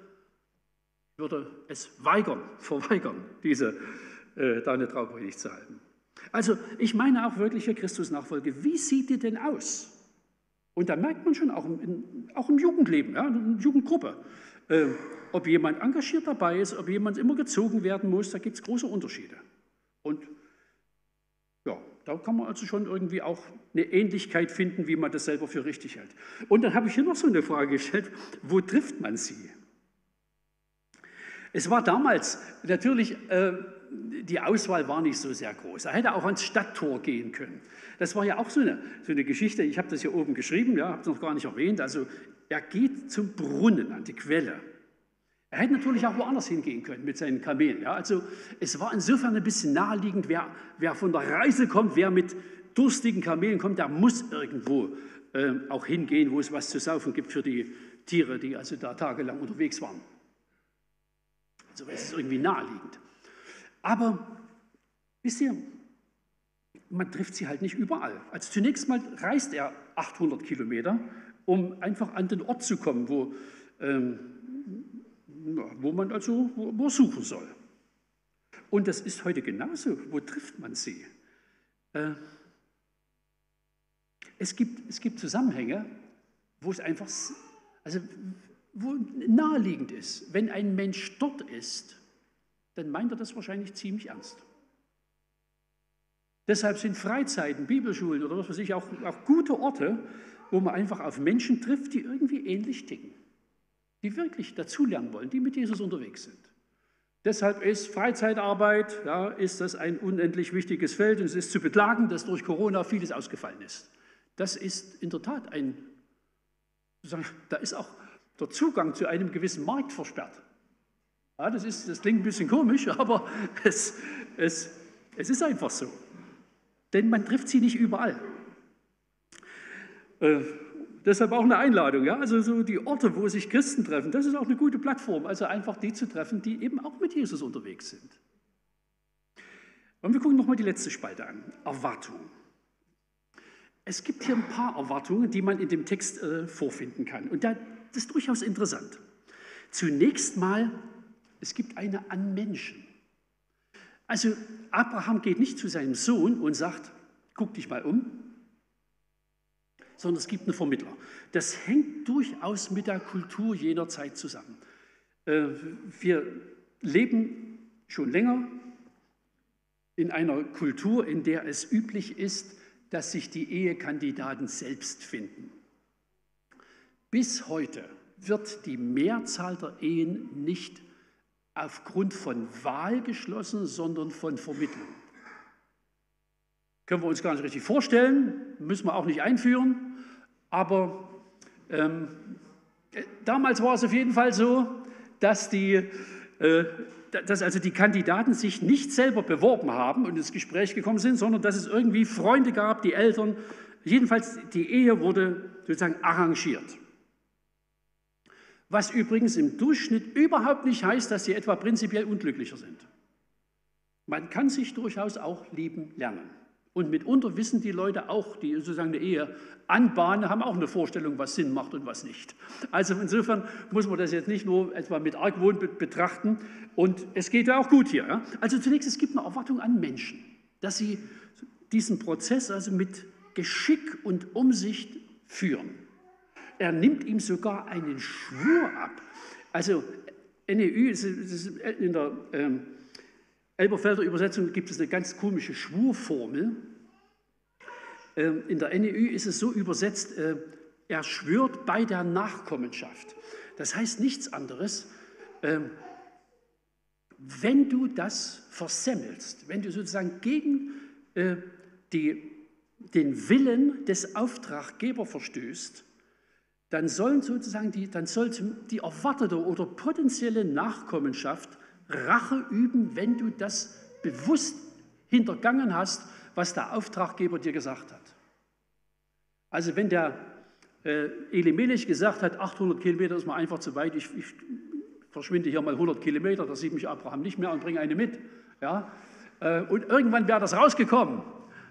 ich würde es weigern, verweigern, diese äh, deine Traupredigt zu halten. Also ich meine auch wirkliche Christusnachfolge. Wie sieht die denn aus? Und da merkt man schon auch im, auch im Jugendleben, ja, in der Jugendgruppe, äh, ob jemand engagiert dabei ist, ob jemand immer gezogen werden muss, da gibt es große Unterschiede. Und ja, da kann man also schon irgendwie auch eine Ähnlichkeit finden, wie man das selber für richtig hält. Und dann habe ich hier noch so eine Frage gestellt, wo trifft man sie? Es war damals natürlich, äh, die Auswahl war nicht so sehr groß. Er hätte auch ans Stadttor gehen können. Das war ja auch so eine, so eine Geschichte, ich habe das hier oben geschrieben, ja, habe es noch gar nicht erwähnt. Also er geht zum Brunnen, an die Quelle. Er hätte natürlich auch woanders hingehen können mit seinen Kamelen. Ja? Also es war insofern ein bisschen naheliegend, wer, wer von der Reise kommt, wer mit durstigen Kamelen kommt, der muss irgendwo äh, auch hingehen, wo es was zu saufen gibt für die Tiere, die also da tagelang unterwegs waren. Also es ist irgendwie naheliegend. Aber wisst ihr, man trifft sie halt nicht überall. Also zunächst mal reist er 800 Kilometer, um einfach an den Ort zu kommen, wo ähm, wo man also wo suchen soll. Und das ist heute genauso. Wo trifft man sie? Äh, es, gibt, es gibt Zusammenhänge, wo es einfach also, wo naheliegend ist. Wenn ein Mensch dort ist, dann meint er das wahrscheinlich ziemlich ernst. Deshalb sind Freizeiten, Bibelschulen oder was weiß ich auch, auch gute Orte, wo man einfach auf Menschen trifft, die irgendwie ähnlich ticken die wirklich dazulernen wollen, die mit Jesus unterwegs sind, Deshalb ist Freizeitarbeit, ja, ist das ein unendlich wichtiges Feld und es ist zu beklagen, dass durch Corona vieles ausgefallen ist. Das ist in der Tat ein, da ist auch der Zugang zu einem gewissen Markt versperrt. Ja, das, ist, das klingt ein bisschen komisch, aber es, es, es ist einfach so. Denn man trifft sie nicht überall. Äh, deshalb auch eine Einladung. Ja? Also so die Orte, wo sich Christen treffen, das ist auch eine gute Plattform. Also einfach die zu treffen, die eben auch mit Jesus unterwegs sind. Und wir gucken nochmal die letzte Spalte an. Erwartung. Es gibt hier ein paar Erwartungen, die man in dem Text äh, vorfinden kann. Und das ist durchaus interessant. Zunächst mal, es gibt eine an Menschen. Also Abraham geht nicht zu seinem Sohn und sagt, guck dich mal um, sondern es gibt einen Vermittler. Das hängt durchaus mit der Kultur jener Zeit zusammen. Äh, wir leben schon länger in einer Kultur, in der es üblich ist, dass sich die Ehekandidaten selbst finden. Bis heute wird die Mehrzahl der Ehen nicht aufgrund von Wahl geschlossen, sondern von Vermittlung. Können wir uns gar nicht richtig vorstellen, müssen wir auch nicht einführen, aber ähm, damals war es auf jeden Fall so, dass, die, äh, dass also die Kandidaten sich nicht selber beworben haben und ins Gespräch gekommen sind, sondern dass es irgendwie Freunde gab, die Eltern. Jedenfalls die Ehe wurde sozusagen arrangiert. Was übrigens im Durchschnitt überhaupt nicht heißt, dass sie etwa prinzipiell unglücklicher sind. Man kann sich durchaus auch lieben lernen. Und mitunter wissen die Leute auch, die sozusagen eine Ehe anbahnen, haben auch eine Vorstellung, was Sinn macht und was nicht. Also insofern muss man das jetzt nicht nur etwa mit Argwohn betrachten. Und es geht ja auch gut hier. Also zunächst, es gibt eine Erwartung an Menschen, dass sie diesen Prozess also mit Geschick und Umsicht führen. Er nimmt ihm sogar einen Schwur ab. Also NEU, in der ähm, Elberfelder Übersetzung gibt es eine ganz komische Schwurformel. Ähm, in der NEU ist es so übersetzt, äh, er schwört bei der Nachkommenschaft. Das heißt nichts anderes, ähm, wenn du das versemmelst, wenn du sozusagen gegen äh, die, den Willen des Auftraggebers verstößt, dann sollen sozusagen die, dann sollte die erwartete oder potenzielle Nachkommenschaft Rache üben, wenn du das bewusst hintergangen hast, was der Auftraggeber dir gesagt hat. Also wenn der äh, Elimelech gesagt hat, 800 Kilometer ist mir einfach zu weit, ich, ich verschwinde hier mal 100 Kilometer, da sieht mich Abraham nicht mehr und bringe eine mit. Ja? Äh, und irgendwann wäre das rausgekommen.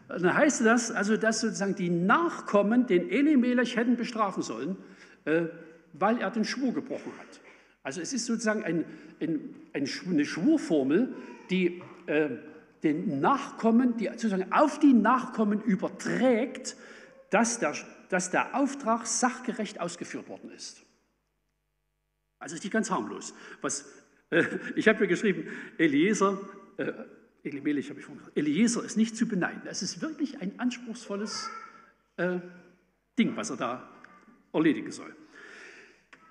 Dann heißt das also, dass sozusagen die Nachkommen den Elimelech hätten bestrafen sollen, äh, weil er den Schwur gebrochen hat. Also es ist sozusagen ein, ein, eine Schwurformel, die äh, den Nachkommen, die sozusagen auf die Nachkommen überträgt, dass der, dass der Auftrag sachgerecht ausgeführt worden ist. Also ist nicht ganz harmlos. Was, äh, ich habe hier geschrieben, Eliezer, äh, Elimelech habe ich schon gesagt, Eliezer ist nicht zu beneiden. Es ist wirklich ein anspruchsvolles äh, Ding, was er da erledigen soll.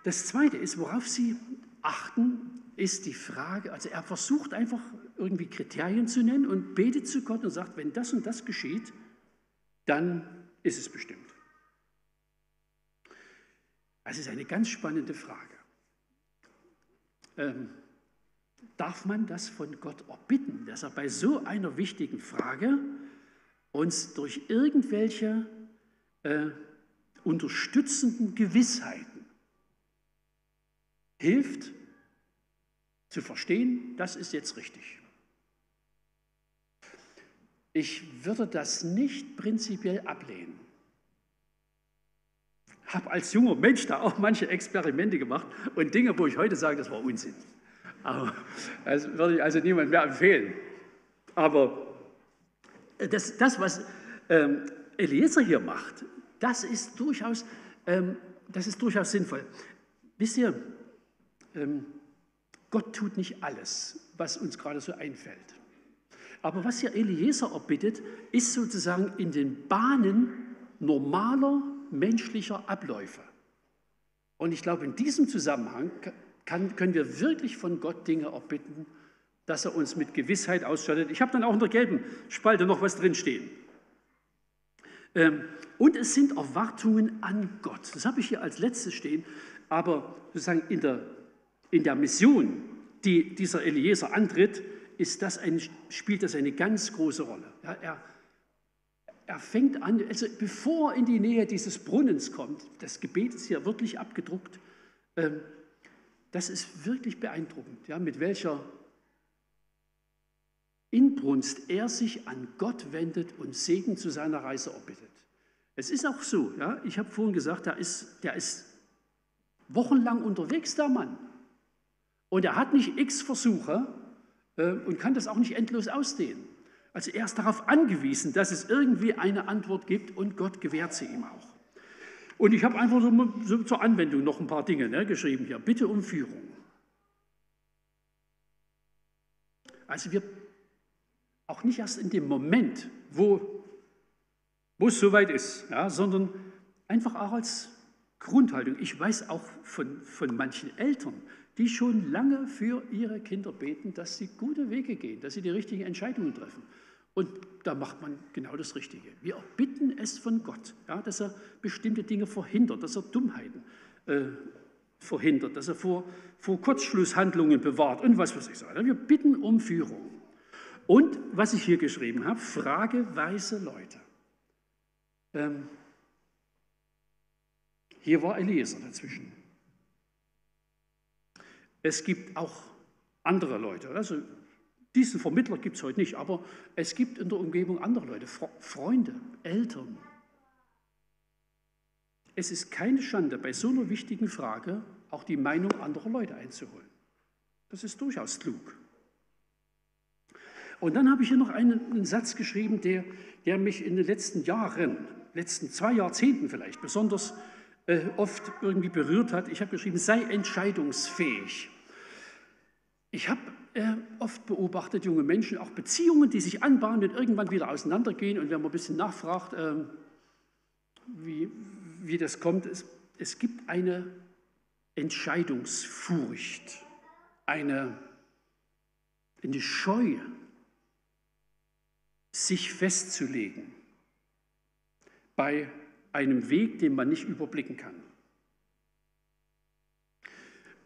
Das Zweite ist, worauf Sie achten, ist die Frage, also er versucht einfach irgendwie Kriterien zu nennen und betet zu Gott und sagt, wenn das und das geschieht, dann ist es bestimmt. Das ist eine ganz spannende Frage. Ähm, darf man das von Gott erbitten, dass er bei so einer wichtigen Frage uns durch irgendwelche äh, unterstützenden Gewissheiten hilft zu verstehen, das ist jetzt richtig. Ich würde das nicht prinzipiell ablehnen. Habe als junger Mensch da auch manche Experimente gemacht und Dinge, wo ich heute sage, das war Unsinn. Aber das würde ich also niemand mehr empfehlen. Aber das, das was ähm, Eliezer hier macht, das ist durchaus, ähm, das ist durchaus sinnvoll. Wisst ihr, ähm, Gott tut nicht alles, was uns gerade so einfällt. Aber was hier Eliezer erbittet, ist sozusagen in den Bahnen normaler menschlicher Abläufe. Und ich glaube, in diesem Zusammenhang kann, können wir wirklich von Gott Dinge erbitten, dass er uns mit Gewissheit ausstattet. Ich habe dann auch in der gelben Spalte noch was drinstehen. Ähm, und es sind Erwartungen an Gott. Das habe ich hier als letztes stehen. Aber sozusagen in der, in der Mission, die dieser Eliezer antritt, ist das ein, spielt das eine ganz große Rolle. Ja, er, er fängt an, also bevor er in die Nähe dieses Brunnens kommt, das Gebet ist hier wirklich abgedruckt, ähm, das ist wirklich beeindruckend, ja, mit welcher Inbrunst er sich an Gott wendet und Segen zu seiner Reise erbittet. Es ist auch so, ja, ich habe vorhin gesagt, der ist, der ist wochenlang unterwegs, der Mann. Und er hat nicht x Versuche äh, und kann das auch nicht endlos ausdehnen. Also er ist darauf angewiesen, dass es irgendwie eine Antwort gibt und Gott gewährt sie ihm auch. Und ich habe einfach so, so, zur Anwendung noch ein paar Dinge ne, geschrieben hier. Bitte um Führung. Also wir auch nicht erst in dem Moment, wo, wo es soweit ist, ja, sondern einfach auch als Grundhaltung. Ich weiß auch von, von manchen Eltern, die schon lange für ihre Kinder beten, dass sie gute Wege gehen, dass sie die richtigen Entscheidungen treffen. Und da macht man genau das Richtige. Wir bitten es von Gott, ja, dass er bestimmte Dinge verhindert, dass er Dummheiten äh, verhindert, dass er vor, vor Kurzschlusshandlungen bewahrt und was weiß ich so. Wir bitten um Führung. Und was ich hier geschrieben habe, frage weise Leute. Ähm, hier war Eliezer dazwischen. Es gibt auch andere Leute. Also diesen Vermittler gibt es heute nicht, aber es gibt in der Umgebung andere Leute, Freunde, Eltern. Es ist keine Schande, bei so einer wichtigen Frage auch die Meinung anderer Leute einzuholen. Das ist durchaus klug. Und dann habe ich hier noch einen, einen Satz geschrieben, der, der, mich in den letzten Jahren, letzten zwei Jahrzehnten vielleicht besonders äh, oft irgendwie berührt hat. Ich habe geschrieben, sei entscheidungsfähig. Ich habe äh, oft beobachtet, junge Menschen, auch Beziehungen, die sich anbahnen und irgendwann wieder auseinandergehen. Und wenn man ein bisschen nachfragt, äh, wie, wie das kommt, es, es gibt eine Entscheidungsfurcht, eine, eine Scheu, sich festzulegen bei einem Weg, den man nicht überblicken kann.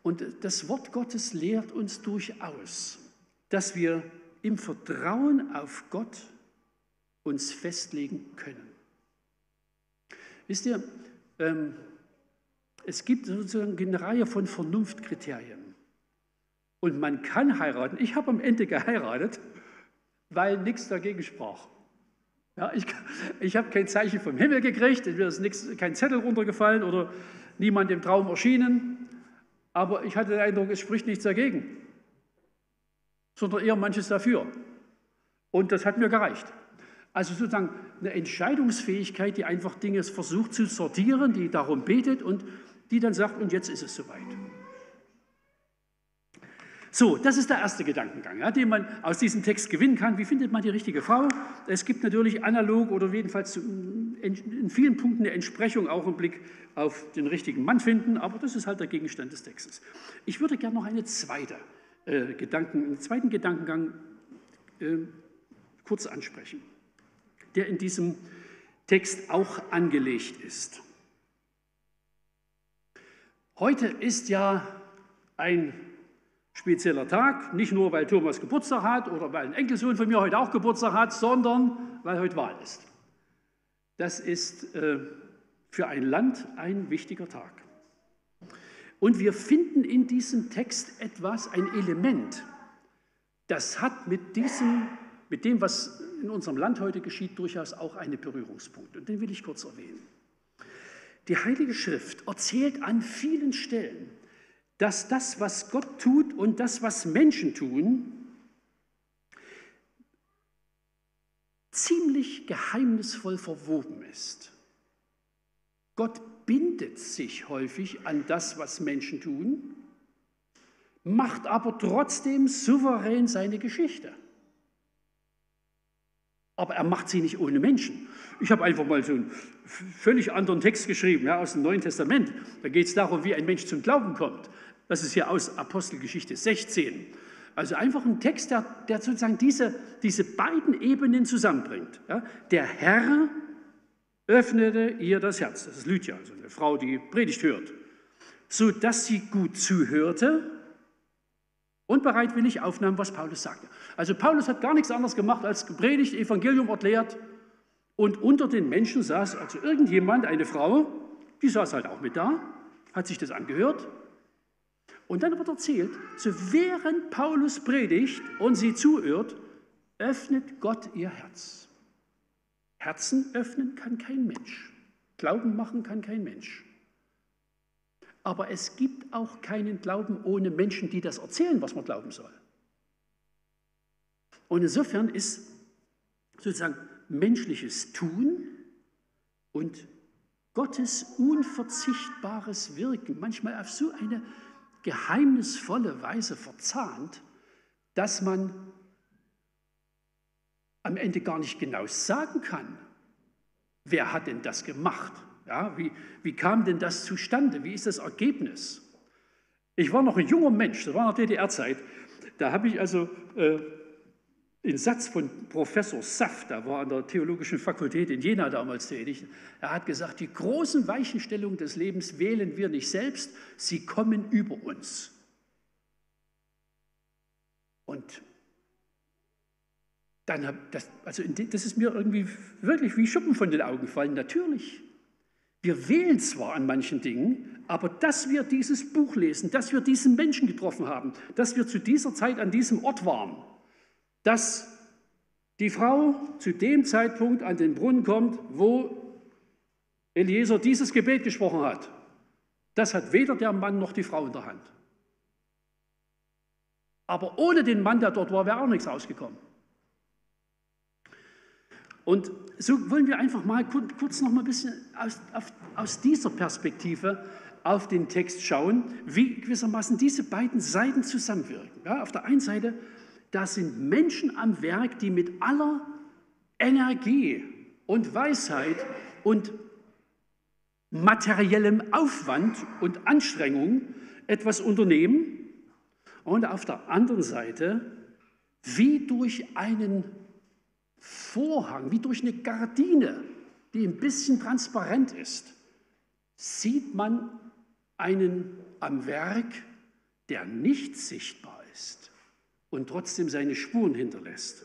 Und das Wort Gottes lehrt uns durchaus, dass wir im Vertrauen auf Gott uns festlegen können. Wisst ihr, ähm, es gibt sozusagen eine Reihe von Vernunftkriterien. Und man kann heiraten. Ich habe am Ende geheiratet, weil nichts dagegen sprach. Ja, ich ich habe kein Zeichen vom Himmel gekriegt, mir ist nix, kein Zettel runtergefallen oder niemand im Traum erschienen aber ich hatte den Eindruck, es spricht nichts dagegen, sondern eher manches dafür. Und das hat mir gereicht. Also sozusagen eine Entscheidungsfähigkeit, die einfach Dinge versucht zu sortieren, die darum betet und die dann sagt, und jetzt ist es soweit. So, das ist der erste Gedankengang, ja, den man aus diesem Text gewinnen kann. Wie findet man die richtige Frau? Es gibt natürlich analog oder jedenfalls in vielen Punkten eine Entsprechung auch im Blick auf den richtigen Mann finden, aber das ist halt der Gegenstand des Textes. Ich würde gerne noch eine zweite, äh, Gedanken, einen zweiten Gedankengang äh, kurz ansprechen, der in diesem Text auch angelegt ist. Heute ist ja ein spezieller Tag, nicht nur weil Thomas Geburtstag hat oder weil ein Enkelsohn von mir heute auch Geburtstag hat, sondern weil heute Wahl ist. Das ist äh, für ein Land ein wichtiger Tag. Und wir finden in diesem Text etwas, ein Element, das hat mit, diesem, mit dem, was in unserem Land heute geschieht, durchaus auch einen Berührungspunkt. Und den will ich kurz erwähnen. Die Heilige Schrift erzählt an vielen Stellen, dass das, was Gott tut und das, was Menschen tun, ziemlich geheimnisvoll verwoben ist. Gott bindet sich häufig an das, was Menschen tun, macht aber trotzdem souverän seine Geschichte. Aber er macht sie nicht ohne Menschen. Ich habe einfach mal so einen völlig anderen Text geschrieben ja, aus dem Neuen Testament. Da geht es darum, wie ein Mensch zum Glauben kommt. Das ist hier aus Apostelgeschichte 16. Also einfach ein Text, der, der sozusagen diese, diese beiden Ebenen zusammenbringt. Ja? Der Herr öffnete ihr das Herz. Das ist Lydia, also eine Frau, die Predigt hört, so dass sie gut zuhörte und bereitwillig aufnahm, was Paulus sagte. Also Paulus hat gar nichts anderes gemacht als gepredigt, Evangelium erklärt und unter den Menschen saß also irgendjemand, eine Frau, die saß halt auch mit da, hat sich das angehört und dann wird erzählt, so während Paulus predigt und sie zuhört, öffnet Gott ihr Herz. Herzen öffnen kann kein Mensch. Glauben machen kann kein Mensch. Aber es gibt auch keinen Glauben ohne Menschen, die das erzählen, was man glauben soll. Und insofern ist sozusagen menschliches Tun und Gottes unverzichtbares Wirken manchmal auf so eine geheimnisvolle Weise verzahnt, dass man am Ende gar nicht genau sagen kann, wer hat denn das gemacht? Ja, wie, wie kam denn das zustande? Wie ist das Ergebnis? Ich war noch ein junger Mensch, das war der DDR-Zeit. Da habe ich also äh, den Satz von Professor Saft, der war an der Theologischen Fakultät in Jena damals tätig, er hat gesagt, die großen Weichenstellungen des Lebens wählen wir nicht selbst, sie kommen über uns. Und dann, das, also das ist mir irgendwie wirklich wie Schuppen von den Augen gefallen. Natürlich, wir wählen zwar an manchen Dingen, aber dass wir dieses Buch lesen, dass wir diesen Menschen getroffen haben, dass wir zu dieser Zeit an diesem Ort waren, dass die Frau zu dem Zeitpunkt an den Brunnen kommt, wo Eliezer dieses Gebet gesprochen hat. Das hat weder der Mann noch die Frau in der Hand. Aber ohne den Mann, der dort war, wäre auch nichts rausgekommen. Und so wollen wir einfach mal kurz noch mal ein bisschen aus, auf, aus dieser Perspektive auf den Text schauen, wie gewissermaßen diese beiden Seiten zusammenwirken. Ja, auf der einen Seite da sind Menschen am Werk, die mit aller Energie und Weisheit und materiellem Aufwand und Anstrengung etwas unternehmen. Und auf der anderen Seite, wie durch einen Vorhang, wie durch eine Gardine, die ein bisschen transparent ist, sieht man einen am Werk, der nicht sichtbar ist und trotzdem seine Spuren hinterlässt.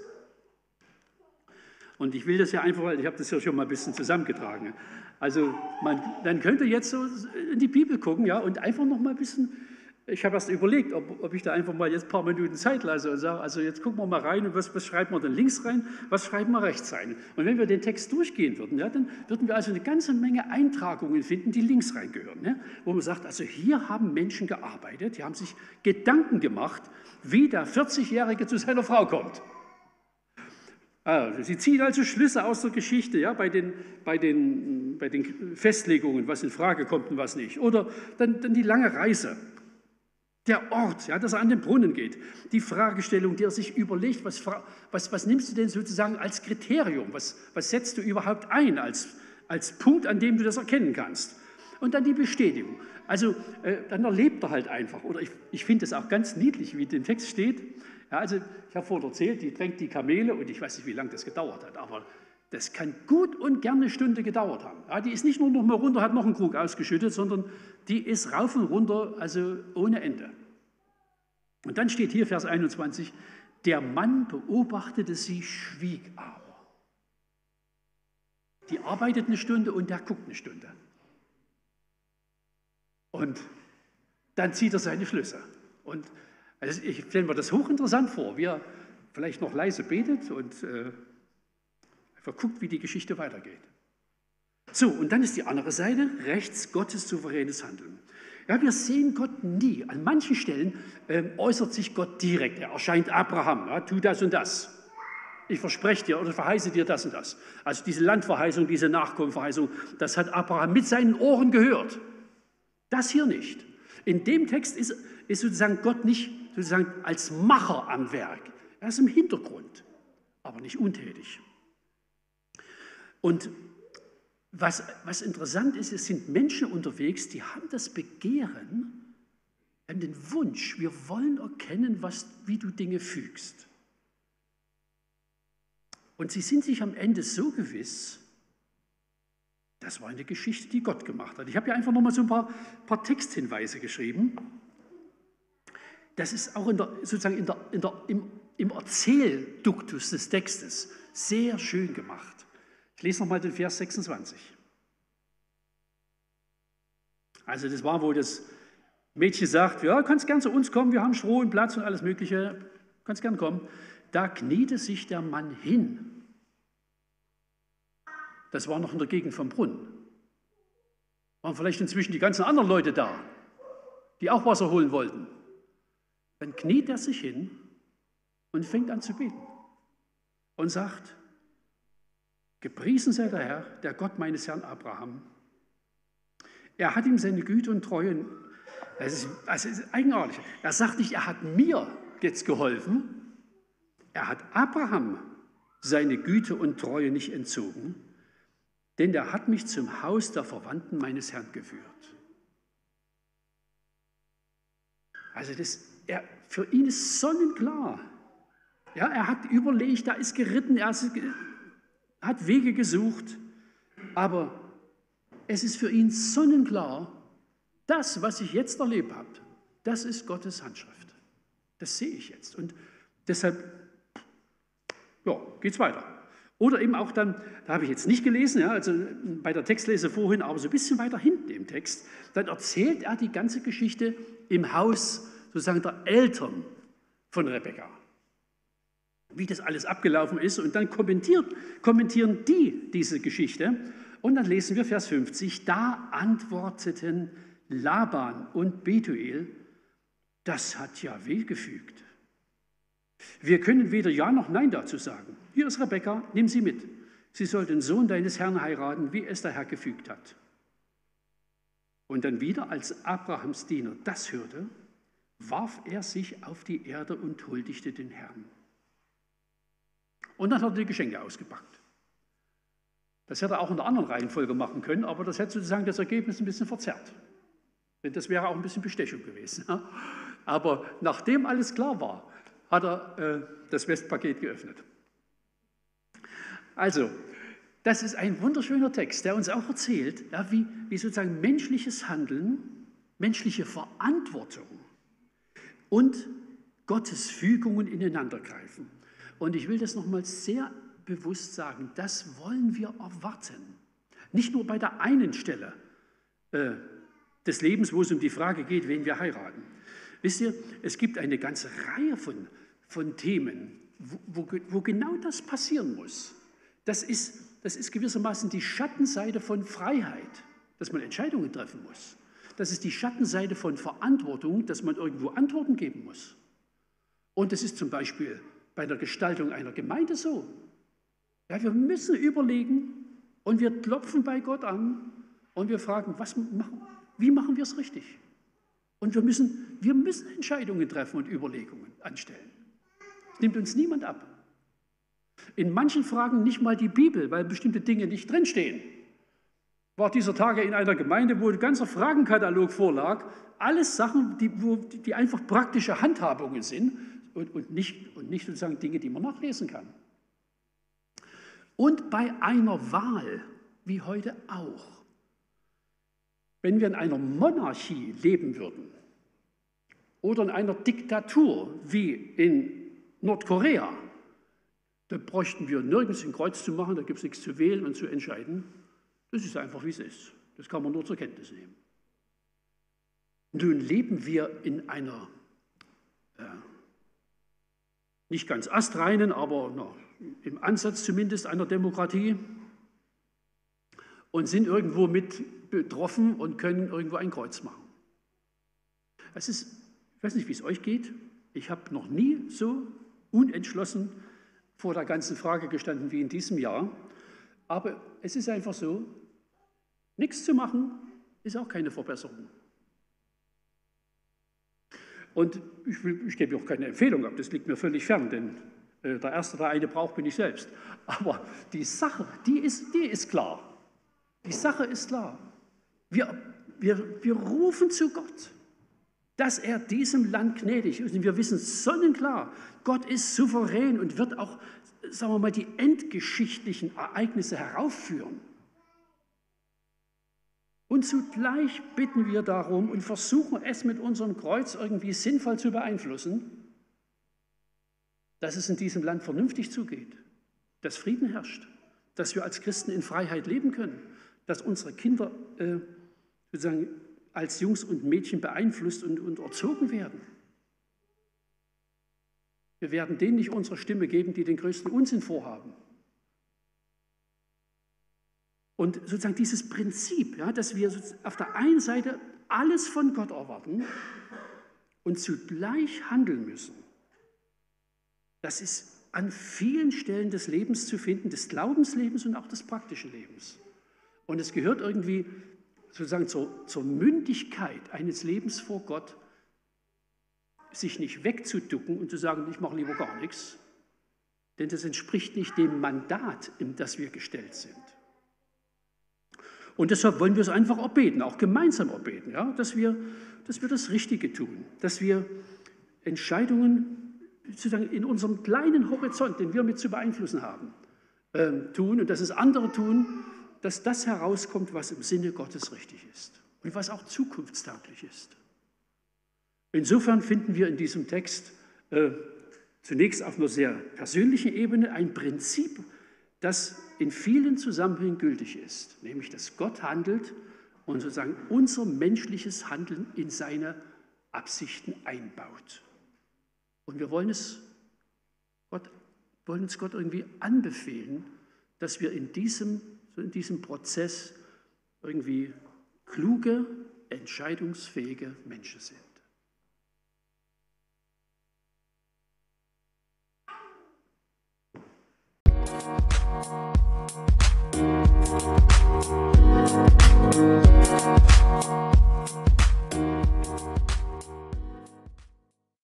Und ich will das ja einfach, weil ich habe das ja schon mal ein bisschen zusammengetragen. Also man, dann könnte jetzt so in die Bibel gucken, ja, und einfach noch mal ein bisschen ich habe erst überlegt, ob, ob, ich da einfach mal jetzt ein paar Minuten Zeit lasse und sage, also jetzt gucken wir mal rein und was, was schreiben wir denn links rein, was schreiben wir rechts rein. Und wenn wir den Text durchgehen würden, ja, dann würden wir also eine ganze Menge Eintragungen finden, die links reingehören. Ja, wo man sagt, also hier haben Menschen gearbeitet, die haben sich Gedanken gemacht, wie der 40-Jährige zu seiner Frau kommt. Also, sie ziehen also Schlüsse aus der Geschichte, ja, bei den, bei, den, bei den Festlegungen, was in Frage kommt und was nicht. Oder dann, dann die lange Reise. Der Ort, ja, dass er an den Brunnen geht. Die Fragestellung, die er sich überlegt, was, was, was nimmst du denn sozusagen als Kriterium? Was, was setzt du überhaupt ein als, als Punkt, an dem du das erkennen kannst? Und dann die Bestätigung. Also äh, dann erlebt er halt einfach. Oder ich, ich finde es auch ganz niedlich, wie im Text steht. Ja, also ich habe vorhin erzählt, die drängt die Kamele und ich weiß nicht, wie lange das gedauert hat, aber das kann gut und gerne eine Stunde gedauert haben. Ja, die ist nicht nur noch mal runter, hat noch einen Krug ausgeschüttet, sondern die ist rauf und runter, also ohne Ende. Und dann steht hier Vers 21, der Mann beobachtete sie, schwieg aber. Die arbeitet eine Stunde und der guckt eine Stunde. Und dann zieht er seine Schlüsse. Und also ich stelle mir das hochinteressant vor, wie er vielleicht noch leise betet und äh, Einfach guckt, wie die Geschichte weitergeht. So, und dann ist die andere Seite, rechts Gottes souveränes Handeln. Ja, wir sehen Gott nie. An manchen Stellen äh, äußert sich Gott direkt. Er erscheint Abraham, ja, tu das und das. Ich verspreche dir oder verheiße dir das und das. Also diese Landverheißung, diese Nachkommenverheißung, das hat Abraham mit seinen Ohren gehört. Das hier nicht. In dem Text ist, ist sozusagen Gott nicht sozusagen als Macher am Werk. Er ist im Hintergrund, aber nicht untätig. Und was, was interessant ist, es sind Menschen unterwegs, die haben das Begehren, haben den Wunsch, wir wollen erkennen, was, wie du Dinge fügst. Und sie sind sich am Ende so gewiss, das war eine Geschichte, die Gott gemacht hat. Ich habe ja einfach nochmal so ein paar, paar Texthinweise geschrieben. Das ist auch in der, sozusagen in der, in der, im, im Erzählduktus des Textes sehr schön gemacht. Ich lese nochmal den Vers 26. Also das war, wo das Mädchen sagt, ja, kannst gern zu uns kommen, wir haben Stroh und Platz und alles Mögliche, kannst gern kommen. Da kniete sich der Mann hin das war noch in der Gegend vom Brunnen. Waren vielleicht inzwischen die ganzen anderen Leute da, die auch Wasser holen wollten. Dann kniet er sich hin und fängt an zu beten und sagt, Gepriesen sei der Herr, der Gott meines Herrn Abraham. Er hat ihm seine Güte und Treue, das ist, das ist eigenartig, er sagt nicht, er hat mir jetzt geholfen, er hat Abraham seine Güte und Treue nicht entzogen, denn der hat mich zum Haus der Verwandten meines Herrn geführt. Also das, er, für ihn ist sonnenklar. Ja, er hat überlegt, er ist geritten, er hat Wege gesucht, aber es ist für ihn sonnenklar, das, was ich jetzt erlebt habe, das ist Gottes Handschrift. Das sehe ich jetzt. Und deshalb, ja, geht's weiter. Oder eben auch dann, da habe ich jetzt nicht gelesen, ja, also bei der Textlese vorhin, aber so ein bisschen weiter hinten im Text, dann erzählt er die ganze Geschichte im Haus sozusagen der Eltern von Rebekka. Wie das alles abgelaufen ist und dann kommentieren die diese Geschichte. Und dann lesen wir Vers 50, da antworteten Laban und Betuel, das hat ja wehgefügt. Wir können weder Ja noch Nein dazu sagen. Hier ist Rebekka, nimm sie mit. Sie soll den Sohn deines Herrn heiraten, wie es der Herr gefügt hat. Und dann wieder, als Abrahams Diener das hörte, warf er sich auf die Erde und huldigte den Herrn. Und dann hat er die Geschenke ausgepackt. Das hätte er auch in der anderen Reihenfolge machen können, aber das hätte sozusagen das Ergebnis ein bisschen verzerrt. Denn das wäre auch ein bisschen Bestechung gewesen. Aber nachdem alles klar war, hat er äh, das Westpaket geöffnet. Also, das ist ein wunderschöner Text, der uns auch erzählt, ja, wie, wie sozusagen menschliches Handeln, menschliche Verantwortung und Gottes Fügungen ineinandergreifen. Und ich will das nochmal sehr bewusst sagen, das wollen wir erwarten. Nicht nur bei der einen Stelle äh, des Lebens, wo es um die Frage geht, wen wir heiraten. Wisst ihr, es gibt eine ganze Reihe von, von Themen, wo, wo, wo genau das passieren muss. Das ist, das ist gewissermaßen die Schattenseite von Freiheit, dass man Entscheidungen treffen muss. Das ist die Schattenseite von Verantwortung, dass man irgendwo Antworten geben muss. Und das ist zum Beispiel bei der Gestaltung einer Gemeinde so. Ja, wir müssen überlegen und wir klopfen bei Gott an und wir fragen, was machen, wie machen wir es richtig? Und wir müssen, wir müssen Entscheidungen treffen und Überlegungen anstellen. Das nimmt uns niemand ab. In manchen Fragen nicht mal die Bibel, weil bestimmte Dinge nicht drinstehen. War dieser Tage in einer Gemeinde, wo ein ganzer Fragenkatalog vorlag, alles Sachen, die, wo, die einfach praktische Handhabungen sind und, und, nicht, und nicht sozusagen Dinge, die man nachlesen kann. Und bei einer Wahl, wie heute auch, wenn wir in einer Monarchie leben würden oder in einer Diktatur wie in Nordkorea, da bräuchten wir nirgends ein Kreuz zu machen, da gibt es nichts zu wählen und zu entscheiden. Das ist einfach, wie es ist. Das kann man nur zur Kenntnis nehmen. Nun leben wir in einer äh, nicht ganz astreinen, aber na, im Ansatz zumindest einer Demokratie und sind irgendwo mit betroffen und können irgendwo ein Kreuz machen. Es ist, ich weiß nicht, wie es euch geht, ich habe noch nie so unentschlossen vor der ganzen Frage gestanden wie in diesem Jahr. Aber es ist einfach so, nichts zu machen ist auch keine Verbesserung. Und ich, will, ich gebe auch keine Empfehlung ab, das liegt mir völlig fern, denn äh, der Erste, der eine braucht, bin ich selbst. Aber die Sache, die ist, die ist klar. Die Sache ist klar. Wir, wir, wir rufen zu Gott. dass er diesem Land gnädig ist. Und wir wissen sonnenklar, Gott ist souverän und wird auch, sagen wir mal, die endgeschichtlichen Ereignisse heraufführen. Und zugleich bitten wir darum und versuchen es mit unserem Kreuz irgendwie sinnvoll zu beeinflussen, dass es in diesem Land vernünftig zugeht, dass Frieden herrscht, dass wir als Christen in Freiheit leben können, dass unsere Kinder äh, sozusagen als Jungs und Mädchen beeinflusst und, und erzogen werden. Wir werden denen nicht unsere Stimme geben, die den größten Unsinn vorhaben. Und sozusagen dieses Prinzip, ja, dass wir auf der einen Seite alles von Gott erwarten und zugleich handeln müssen, das ist an vielen Stellen des Lebens zu finden, des Glaubenslebens und auch des praktischen Lebens. Und es gehört irgendwie sozusagen zur, zur Mündigkeit eines Lebens vor Gott, sich nicht wegzuducken und zu sagen, ich mache lieber gar nichts, denn das entspricht nicht dem Mandat, in das wir gestellt sind. Und deshalb wollen wir es einfach erbeten, auch gemeinsam erbeten, ja? dass, wir, dass wir das Richtige tun, dass wir Entscheidungen sozusagen in unserem kleinen Horizont, den wir mit zu beeinflussen haben, äh, tun und dass es andere tun, dass das herauskommt, was im Sinne Gottes richtig ist und was auch zukunftstauglich ist. Insofern finden wir in diesem Text äh, zunächst auf einer sehr persönlichen Ebene ein Prinzip, das in vielen Zusammenhängen gültig ist, nämlich dass Gott handelt und sozusagen unser menschliches Handeln in seine Absichten einbaut. Und wir wollen es Gott, wollen uns Gott irgendwie anbefehlen, dass wir in diesem, in diesem Prozess irgendwie kluge, entscheidungsfähige Menschen sind. Thank Thank you.